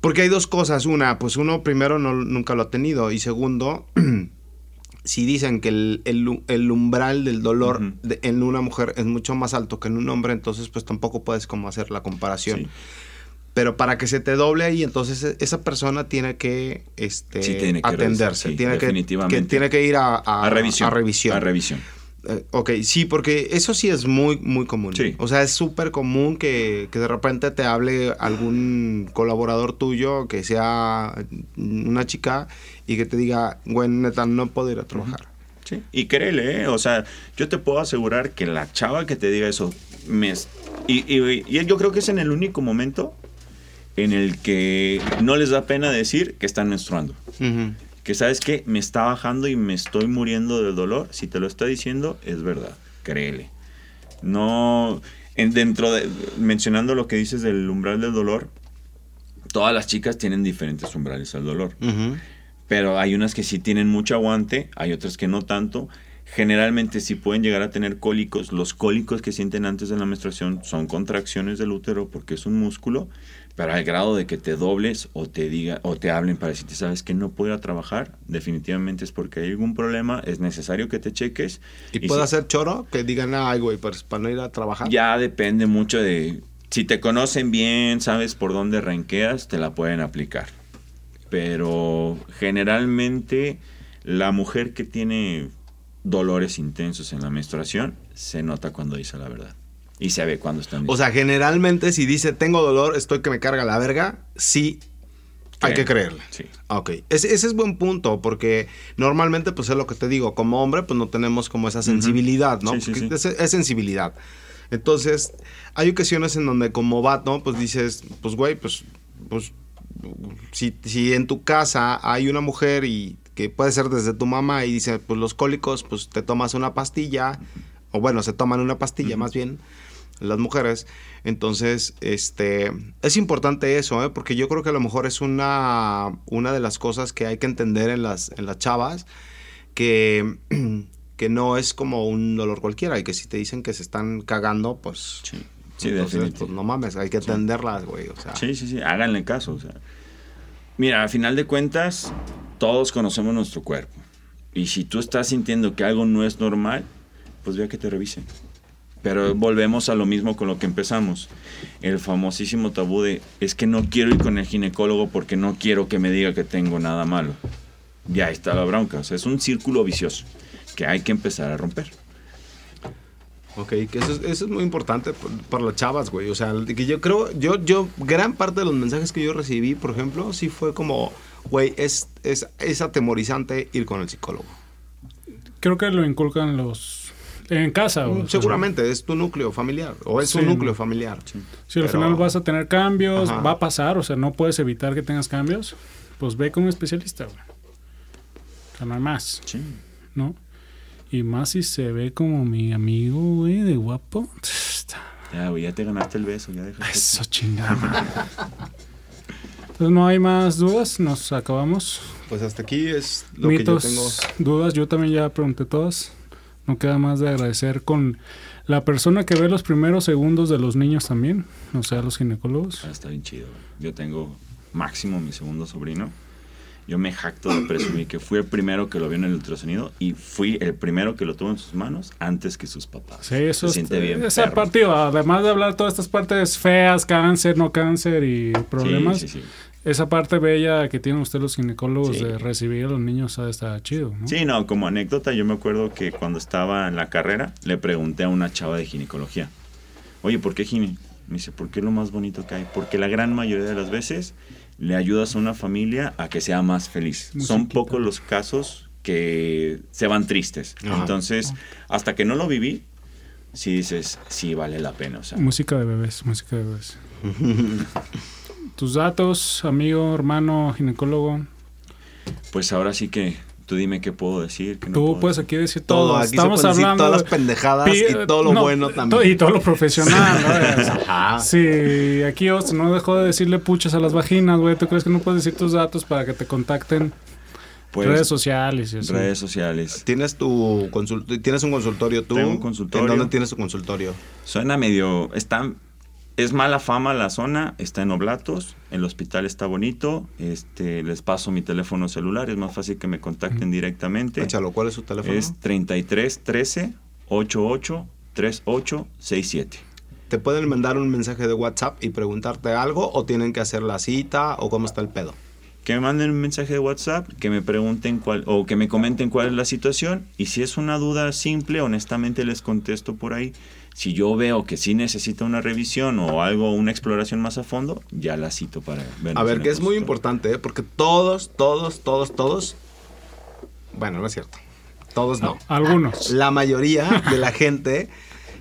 Porque hay dos cosas. Una, pues uno primero no, nunca lo ha tenido. Y segundo, *clears throat* si dicen que el, el- el umbral del dolor de- en una mujer es mucho más alto que en un hombre, entonces pues tampoco puedes como hacer la comparación. Sí. Pero para que se te doble ahí, entonces e- esa persona tiene que, este, Sí, tiene que atenderse. revisar, sí, tiene, que, tiene que ir a, a- A revisión. a revisión. A revisión. Eh, ok, sí, porque eso sí es muy, muy común. Sí. O sea, es súper común que, que de repente te hable algún colaborador tuyo que sea una chica y que te diga, güey, neta, no puedo ir a trabajar. Sí. Y créele, ¿eh? o sea, yo te puedo asegurar que la chava que te diga eso, me, y, y- y yo creo que es en el único momento en el que no les da pena decir que están menstruando. Que sabes que me está bajando y me estoy muriendo del dolor. Si te lo está diciendo, es verdad. Créele. No. en- dentro de. Mencionando lo que dices del umbral del dolor, todas las chicas tienen diferentes umbrales al dolor. Pero hay unas que sí tienen mucho aguante, hay otras que no tanto. Generalmente sí pueden llegar a tener cólicos. Los cólicos que sienten antes de la menstruación son contracciones del útero porque es un músculo, pero al grado de que te dobles o te diga o te hablen para decirte sabes que no puedo ir a trabajar, definitivamente es porque hay algún problema, es necesario que te cheques. ¿Y, Y puede si- hacer choro? Que digan, ay, güey, pues para no ir a trabajar. Ya depende mucho de si te conocen bien, sabes por dónde ranqueas, te la pueden aplicar. Pero generalmente la mujer que tiene dolores intensos en la menstruación se nota cuando dice la verdad. Y se ve cuando están O sea, generalmente si dice, tengo dolor, estoy que me carga la verga, sí hay que creerle. Sí. Ok, ese, ese es buen punto, porque normalmente, pues es lo que te digo, como hombre, pues no tenemos como esa sensibilidad, ¿no? Sí, sí, sí. Es, es sensibilidad. Entonces, hay ocasiones en donde como vato, pues dices, pues güey, pues, pues si, si en tu casa hay una mujer y que puede ser desde tu mamá y dice, pues los cólicos, pues te tomas una pastilla, o bueno, se toman una pastilla más bien, las mujeres. Entonces, este, es importante eso, ¿eh? porque yo creo que a lo mejor es una, una de las cosas que hay que entender en las, en las chavas, que, *clears throat* que no es como un dolor cualquiera y que si te dicen que se están cagando, pues... Sí, sí entonces, pues no mames, hay que atenderlas, güey. O sea, Sí, sí, sí, háganle caso. o sea. Mira, a final de cuentas, todos conocemos nuestro cuerpo. Y si tú estás sintiendo que algo no es normal, pues ve a que te revisen. Pero volvemos a lo mismo con lo que empezamos. El famosísimo tabú de es que no quiero ir con el ginecólogo porque no quiero que me diga que tengo nada malo. Ya está la bronca. O sea, es un círculo vicioso que hay que empezar a romper. Ok, que eso, es- eso es muy importante por, por las chavas, güey. O sea, que yo creo, yo, yo, gran parte de los mensajes que yo recibí, por ejemplo, sí fue como, güey, es, es, es atemorizante ir con el psicólogo. Creo que lo inculcan los... En casa. o Mm, Seguramente es tu núcleo familiar, o es Sí, un núcleo familiar. Si al Pero- final vas a tener cambios, Ajá. va a pasar, o sea, no puedes evitar que tengas cambios, pues ve con un especialista, güey. O sea, no hay más, Sí. ¿no? Y más si se ve como mi amigo, güey, de guapo. Ya, güey, ya te ganaste el beso. Ya dejaste. Eso chingada. Entonces no hay más dudas, nos acabamos. Pues hasta aquí es lo Mitos, que yo tengo. dudas, yo también ya pregunté todas. No queda más de agradecer con la persona que ve los primeros segundos de los niños también, o sea, los ginecólogos. Ah, está bien chido. Yo tengo Máximo, mi segundo sobrino. Yo me jacto de presumir que fui el primero que lo vio en el ultrasonido y fui el primero que lo tuvo en sus manos antes que sus papás. Sí, eso Se siente bien. esa parte, además de hablar todas estas partes feas, cáncer, no cáncer y problemas, Sí, sí, sí. Esa parte bella que tienen ustedes los ginecólogos Sí. de recibir a los niños está chido, ¿no? Sí, no, como anécdota, yo me acuerdo que cuando estaba en la carrera le pregunté a una chava de ginecología, oye, ¿por qué gine? Me dice, porque es lo más bonito que hay. Porque la gran mayoría de las veces le ayudas a una familia a que sea más feliz. Son Musiquita. pocos los casos que se van tristes. Ajá. Entonces, hasta que no lo viví, sí dices, sí vale la pena. O sea, Música de bebés, música de bebés. *laughs* Tus datos, amigo, hermano, ginecólogo. pues ahora sí que tú dime qué puedo decir. qué no Tú puedo puedes decir. aquí decir todo. Todo, aquí Estamos se pueden decir hablando todas las de- pendejadas Pi- y todo lo no, bueno también. Y todo lo profesional, ¿no? *laughs* Ajá. Sí, aquí Austin no dejó de decirle puchas a las vaginas, güey. ¿Tú crees que no puedes decir tus datos para que te contacten? Pues, redes sociales y así. redes sociales. ¿Tienes tu consul- tienes un consultorio tú? Tengo un consultorio. ¿En dónde tienes tu consultorio? Suena medio. Está, es mala fama la zona, está en Oblatos, el hospital está bonito. Este, les paso mi teléfono celular, es más fácil que me contacten directamente. Échalo, ¿cuál es su teléfono? Es 33 13 88 38 67. ¿Te pueden mandar un mensaje de WhatsApp y preguntarte algo o tienen que hacer la cita o cómo está el pedo? Que me manden un mensaje de WhatsApp, que me pregunten cuál, o que me comenten cuál es la situación. Y si es una duda simple, honestamente les contesto por ahí. Si yo veo que sí necesita una revisión o algo, una exploración más a fondo, ya la cito para ver. A ver, que es muy importante, ¿eh? porque todos, todos, todos, todos... Bueno, no es cierto. Todos no. Algunos. La mayoría de la gente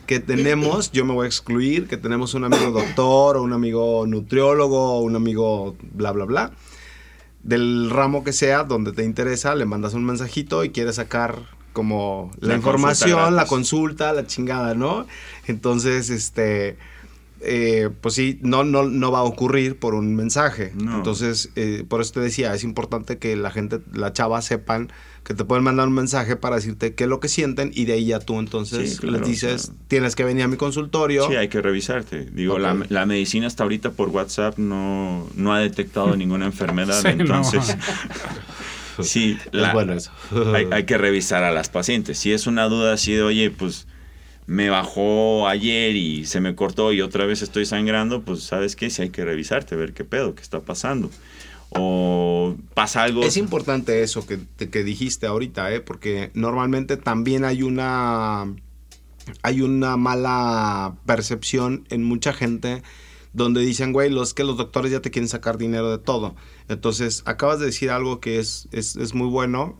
que tenemos, yo me voy a excluir, que tenemos un amigo doctor o un amigo nutriólogo o un amigo bla, bla, bla, del ramo que sea, donde te interesa, le mandas un mensajito y quieres sacar como la, La información, la gratis. consulta, la chingada, ¿no? Entonces, este... eh, pues sí, no, no, no va a ocurrir por un mensaje. No. Entonces, eh, por eso te decía, es importante que la gente, la chava, sepan que te pueden mandar un mensaje para decirte qué es lo que sienten y de ahí ya tú entonces Sí, claro, les dices, tienes que venir a mi consultorio. Sí, hay que revisarte. Digo, la, la medicina hasta ahorita por WhatsApp no, no ha detectado *laughs* ninguna enfermedad. Sí, no. *laughs* *laughs* sí, la- es bueno eso. *laughs* hay, hay que *laughs* revisar a las pacientes. Si es una duda así de, oye, pues me bajó ayer y se me cortó y otra vez estoy sangrando, pues sabes qué, si hay que revisarte, ver qué pedo, qué está pasando. O pasa algo. Es importante eso que, te- que dijiste ahorita, ¿eh? porque normalmente también hay una hay una mala percepción en mucha gente donde dicen, güey, los que los doctores ya te quieren sacar dinero de todo. Entonces, acabas de decir algo que es, es, es muy bueno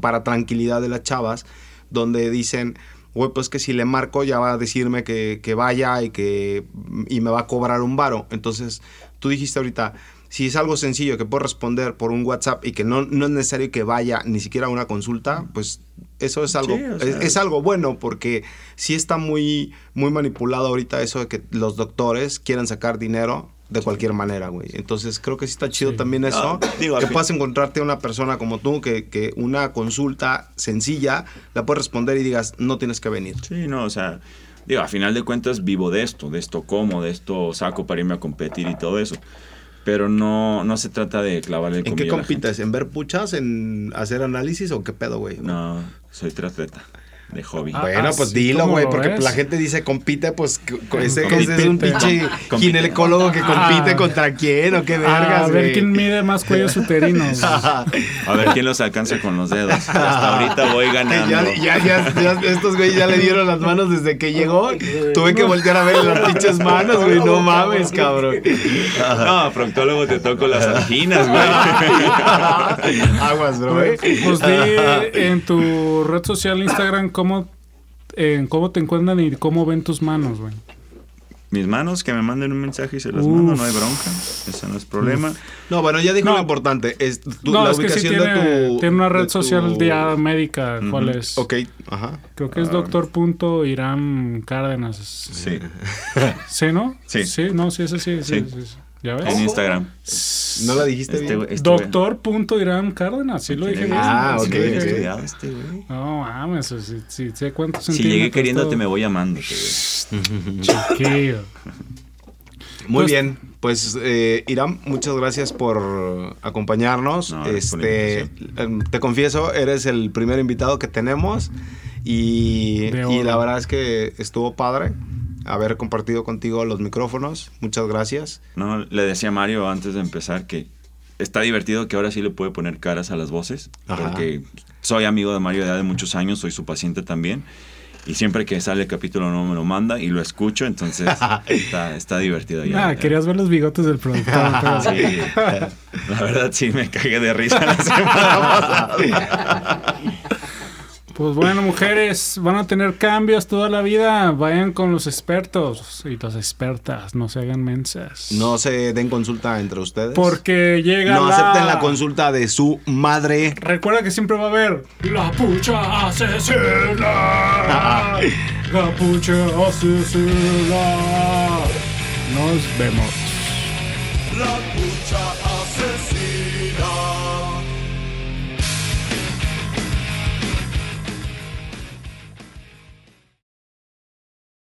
para tranquilidad de las chavas, donde dicen, güey, pues que si le marco ya va a decirme que, que vaya y que y me va a cobrar un varo. Entonces, tú dijiste ahorita, si es algo sencillo que puedo responder por un WhatsApp y que no, no es necesario que vaya ni siquiera a una consulta, pues eso es algo, Sí, o es, sea, es algo bueno porque sí está muy, muy manipulado ahorita eso de que los doctores quieren sacar dinero de cualquier manera, güey. Entonces creo que sí está chido Sí. también eso. No, digo, que fin- puedas encontrarte a una persona como tú que, que una consulta sencilla la puedes responder y digas, no tienes que venir. Sí, no, o sea, digo, a final de cuentas vivo de esto, de esto como, de esto saco para irme a competir y todo eso. Pero no, no se trata de clavarle el ¿En qué compites? ¿En ver puchas? ¿En hacer análisis o qué pedo, güey? No, soy triatleta de hobby. Ah, Bueno, pues sí, dilo, ¿cómo güey, porque ves? la gente dice compite, pues ese, Compite. ese es un pinche Compite. ginecólogo que compite Ah. contra quién o qué Ah, vergas, a ver quién mide más cuellos uterinos. *laughs* A ver quién los alcanza con los dedos. Hasta ahorita voy *laughs* ganando. Ya, ya, ya, ya, estos güeyes ya le dieron las manos desde que llegó. Tuve que voltear a ver las pinches manos, güey. No mames, cabrón. No, proctólogo te toco las anginas, güey. *laughs* Aguas, bro. eh. Pues di en tu red social Instagram cómo, en cómo te encuentran y cómo ven tus manos, güey. Mis manos, que me manden un mensaje y se los Uf. mando, no hay bronca. Eso no es problema. No, bueno, ya dijo No. lo importante. Es tu, no, la es que sí ubicación tiene, de tu. tiene una red de tu- social ya médica. ¿Cuál es? Ok, ajá. Creo que es Ah. doctor punto Irán Cárdenas. Sí. ¿Sí, no? Sí. Sí, no, sí, ese sí. sí, Sí. sí, sí. ¿Ya En? Instagram. ¿No la dijiste Este bien? güey- este Doctor punto Irán Cárdenas, sí lo dije bien. Ah, sí ok, ok. bien. Estudiado este güey. No mames, sí, sí, sé cuántos Si llegué queriéndote, todo. me voy güey. *laughs* Chiquillo. Muy Pues- bien, pues eh, Irán, muchas gracias por acompañarnos. No, gracias por este, em, te confieso, eres el primer invitado que tenemos y, y la verdad es que estuvo padre haber compartido contigo los micrófonos. Muchas gracias. No, le decía a Mario antes de empezar que está divertido que ahora sí le puede poner caras a las voces. Ajá. Porque soy amigo de Mario de de muchos años, soy su paciente también. Y siempre que sale el capítulo no me lo manda y lo escucho, entonces *laughs* está, está divertido ya. Ya. querías ver los bigotes del productor. *laughs* pero- Sí, la verdad sí me cagué de risa la semana *laughs* pasada. Pues bueno, mujeres, van a tener cambios toda la vida. Vayan con los expertos y las expertas. No se hagan mensas. No se den consulta entre ustedes. Porque llega no la... acepten la consulta de su madre. Recuerda que siempre va a haber la pucha asesina. *laughs* la pucha asesina. Nos vemos. La pucha asesina.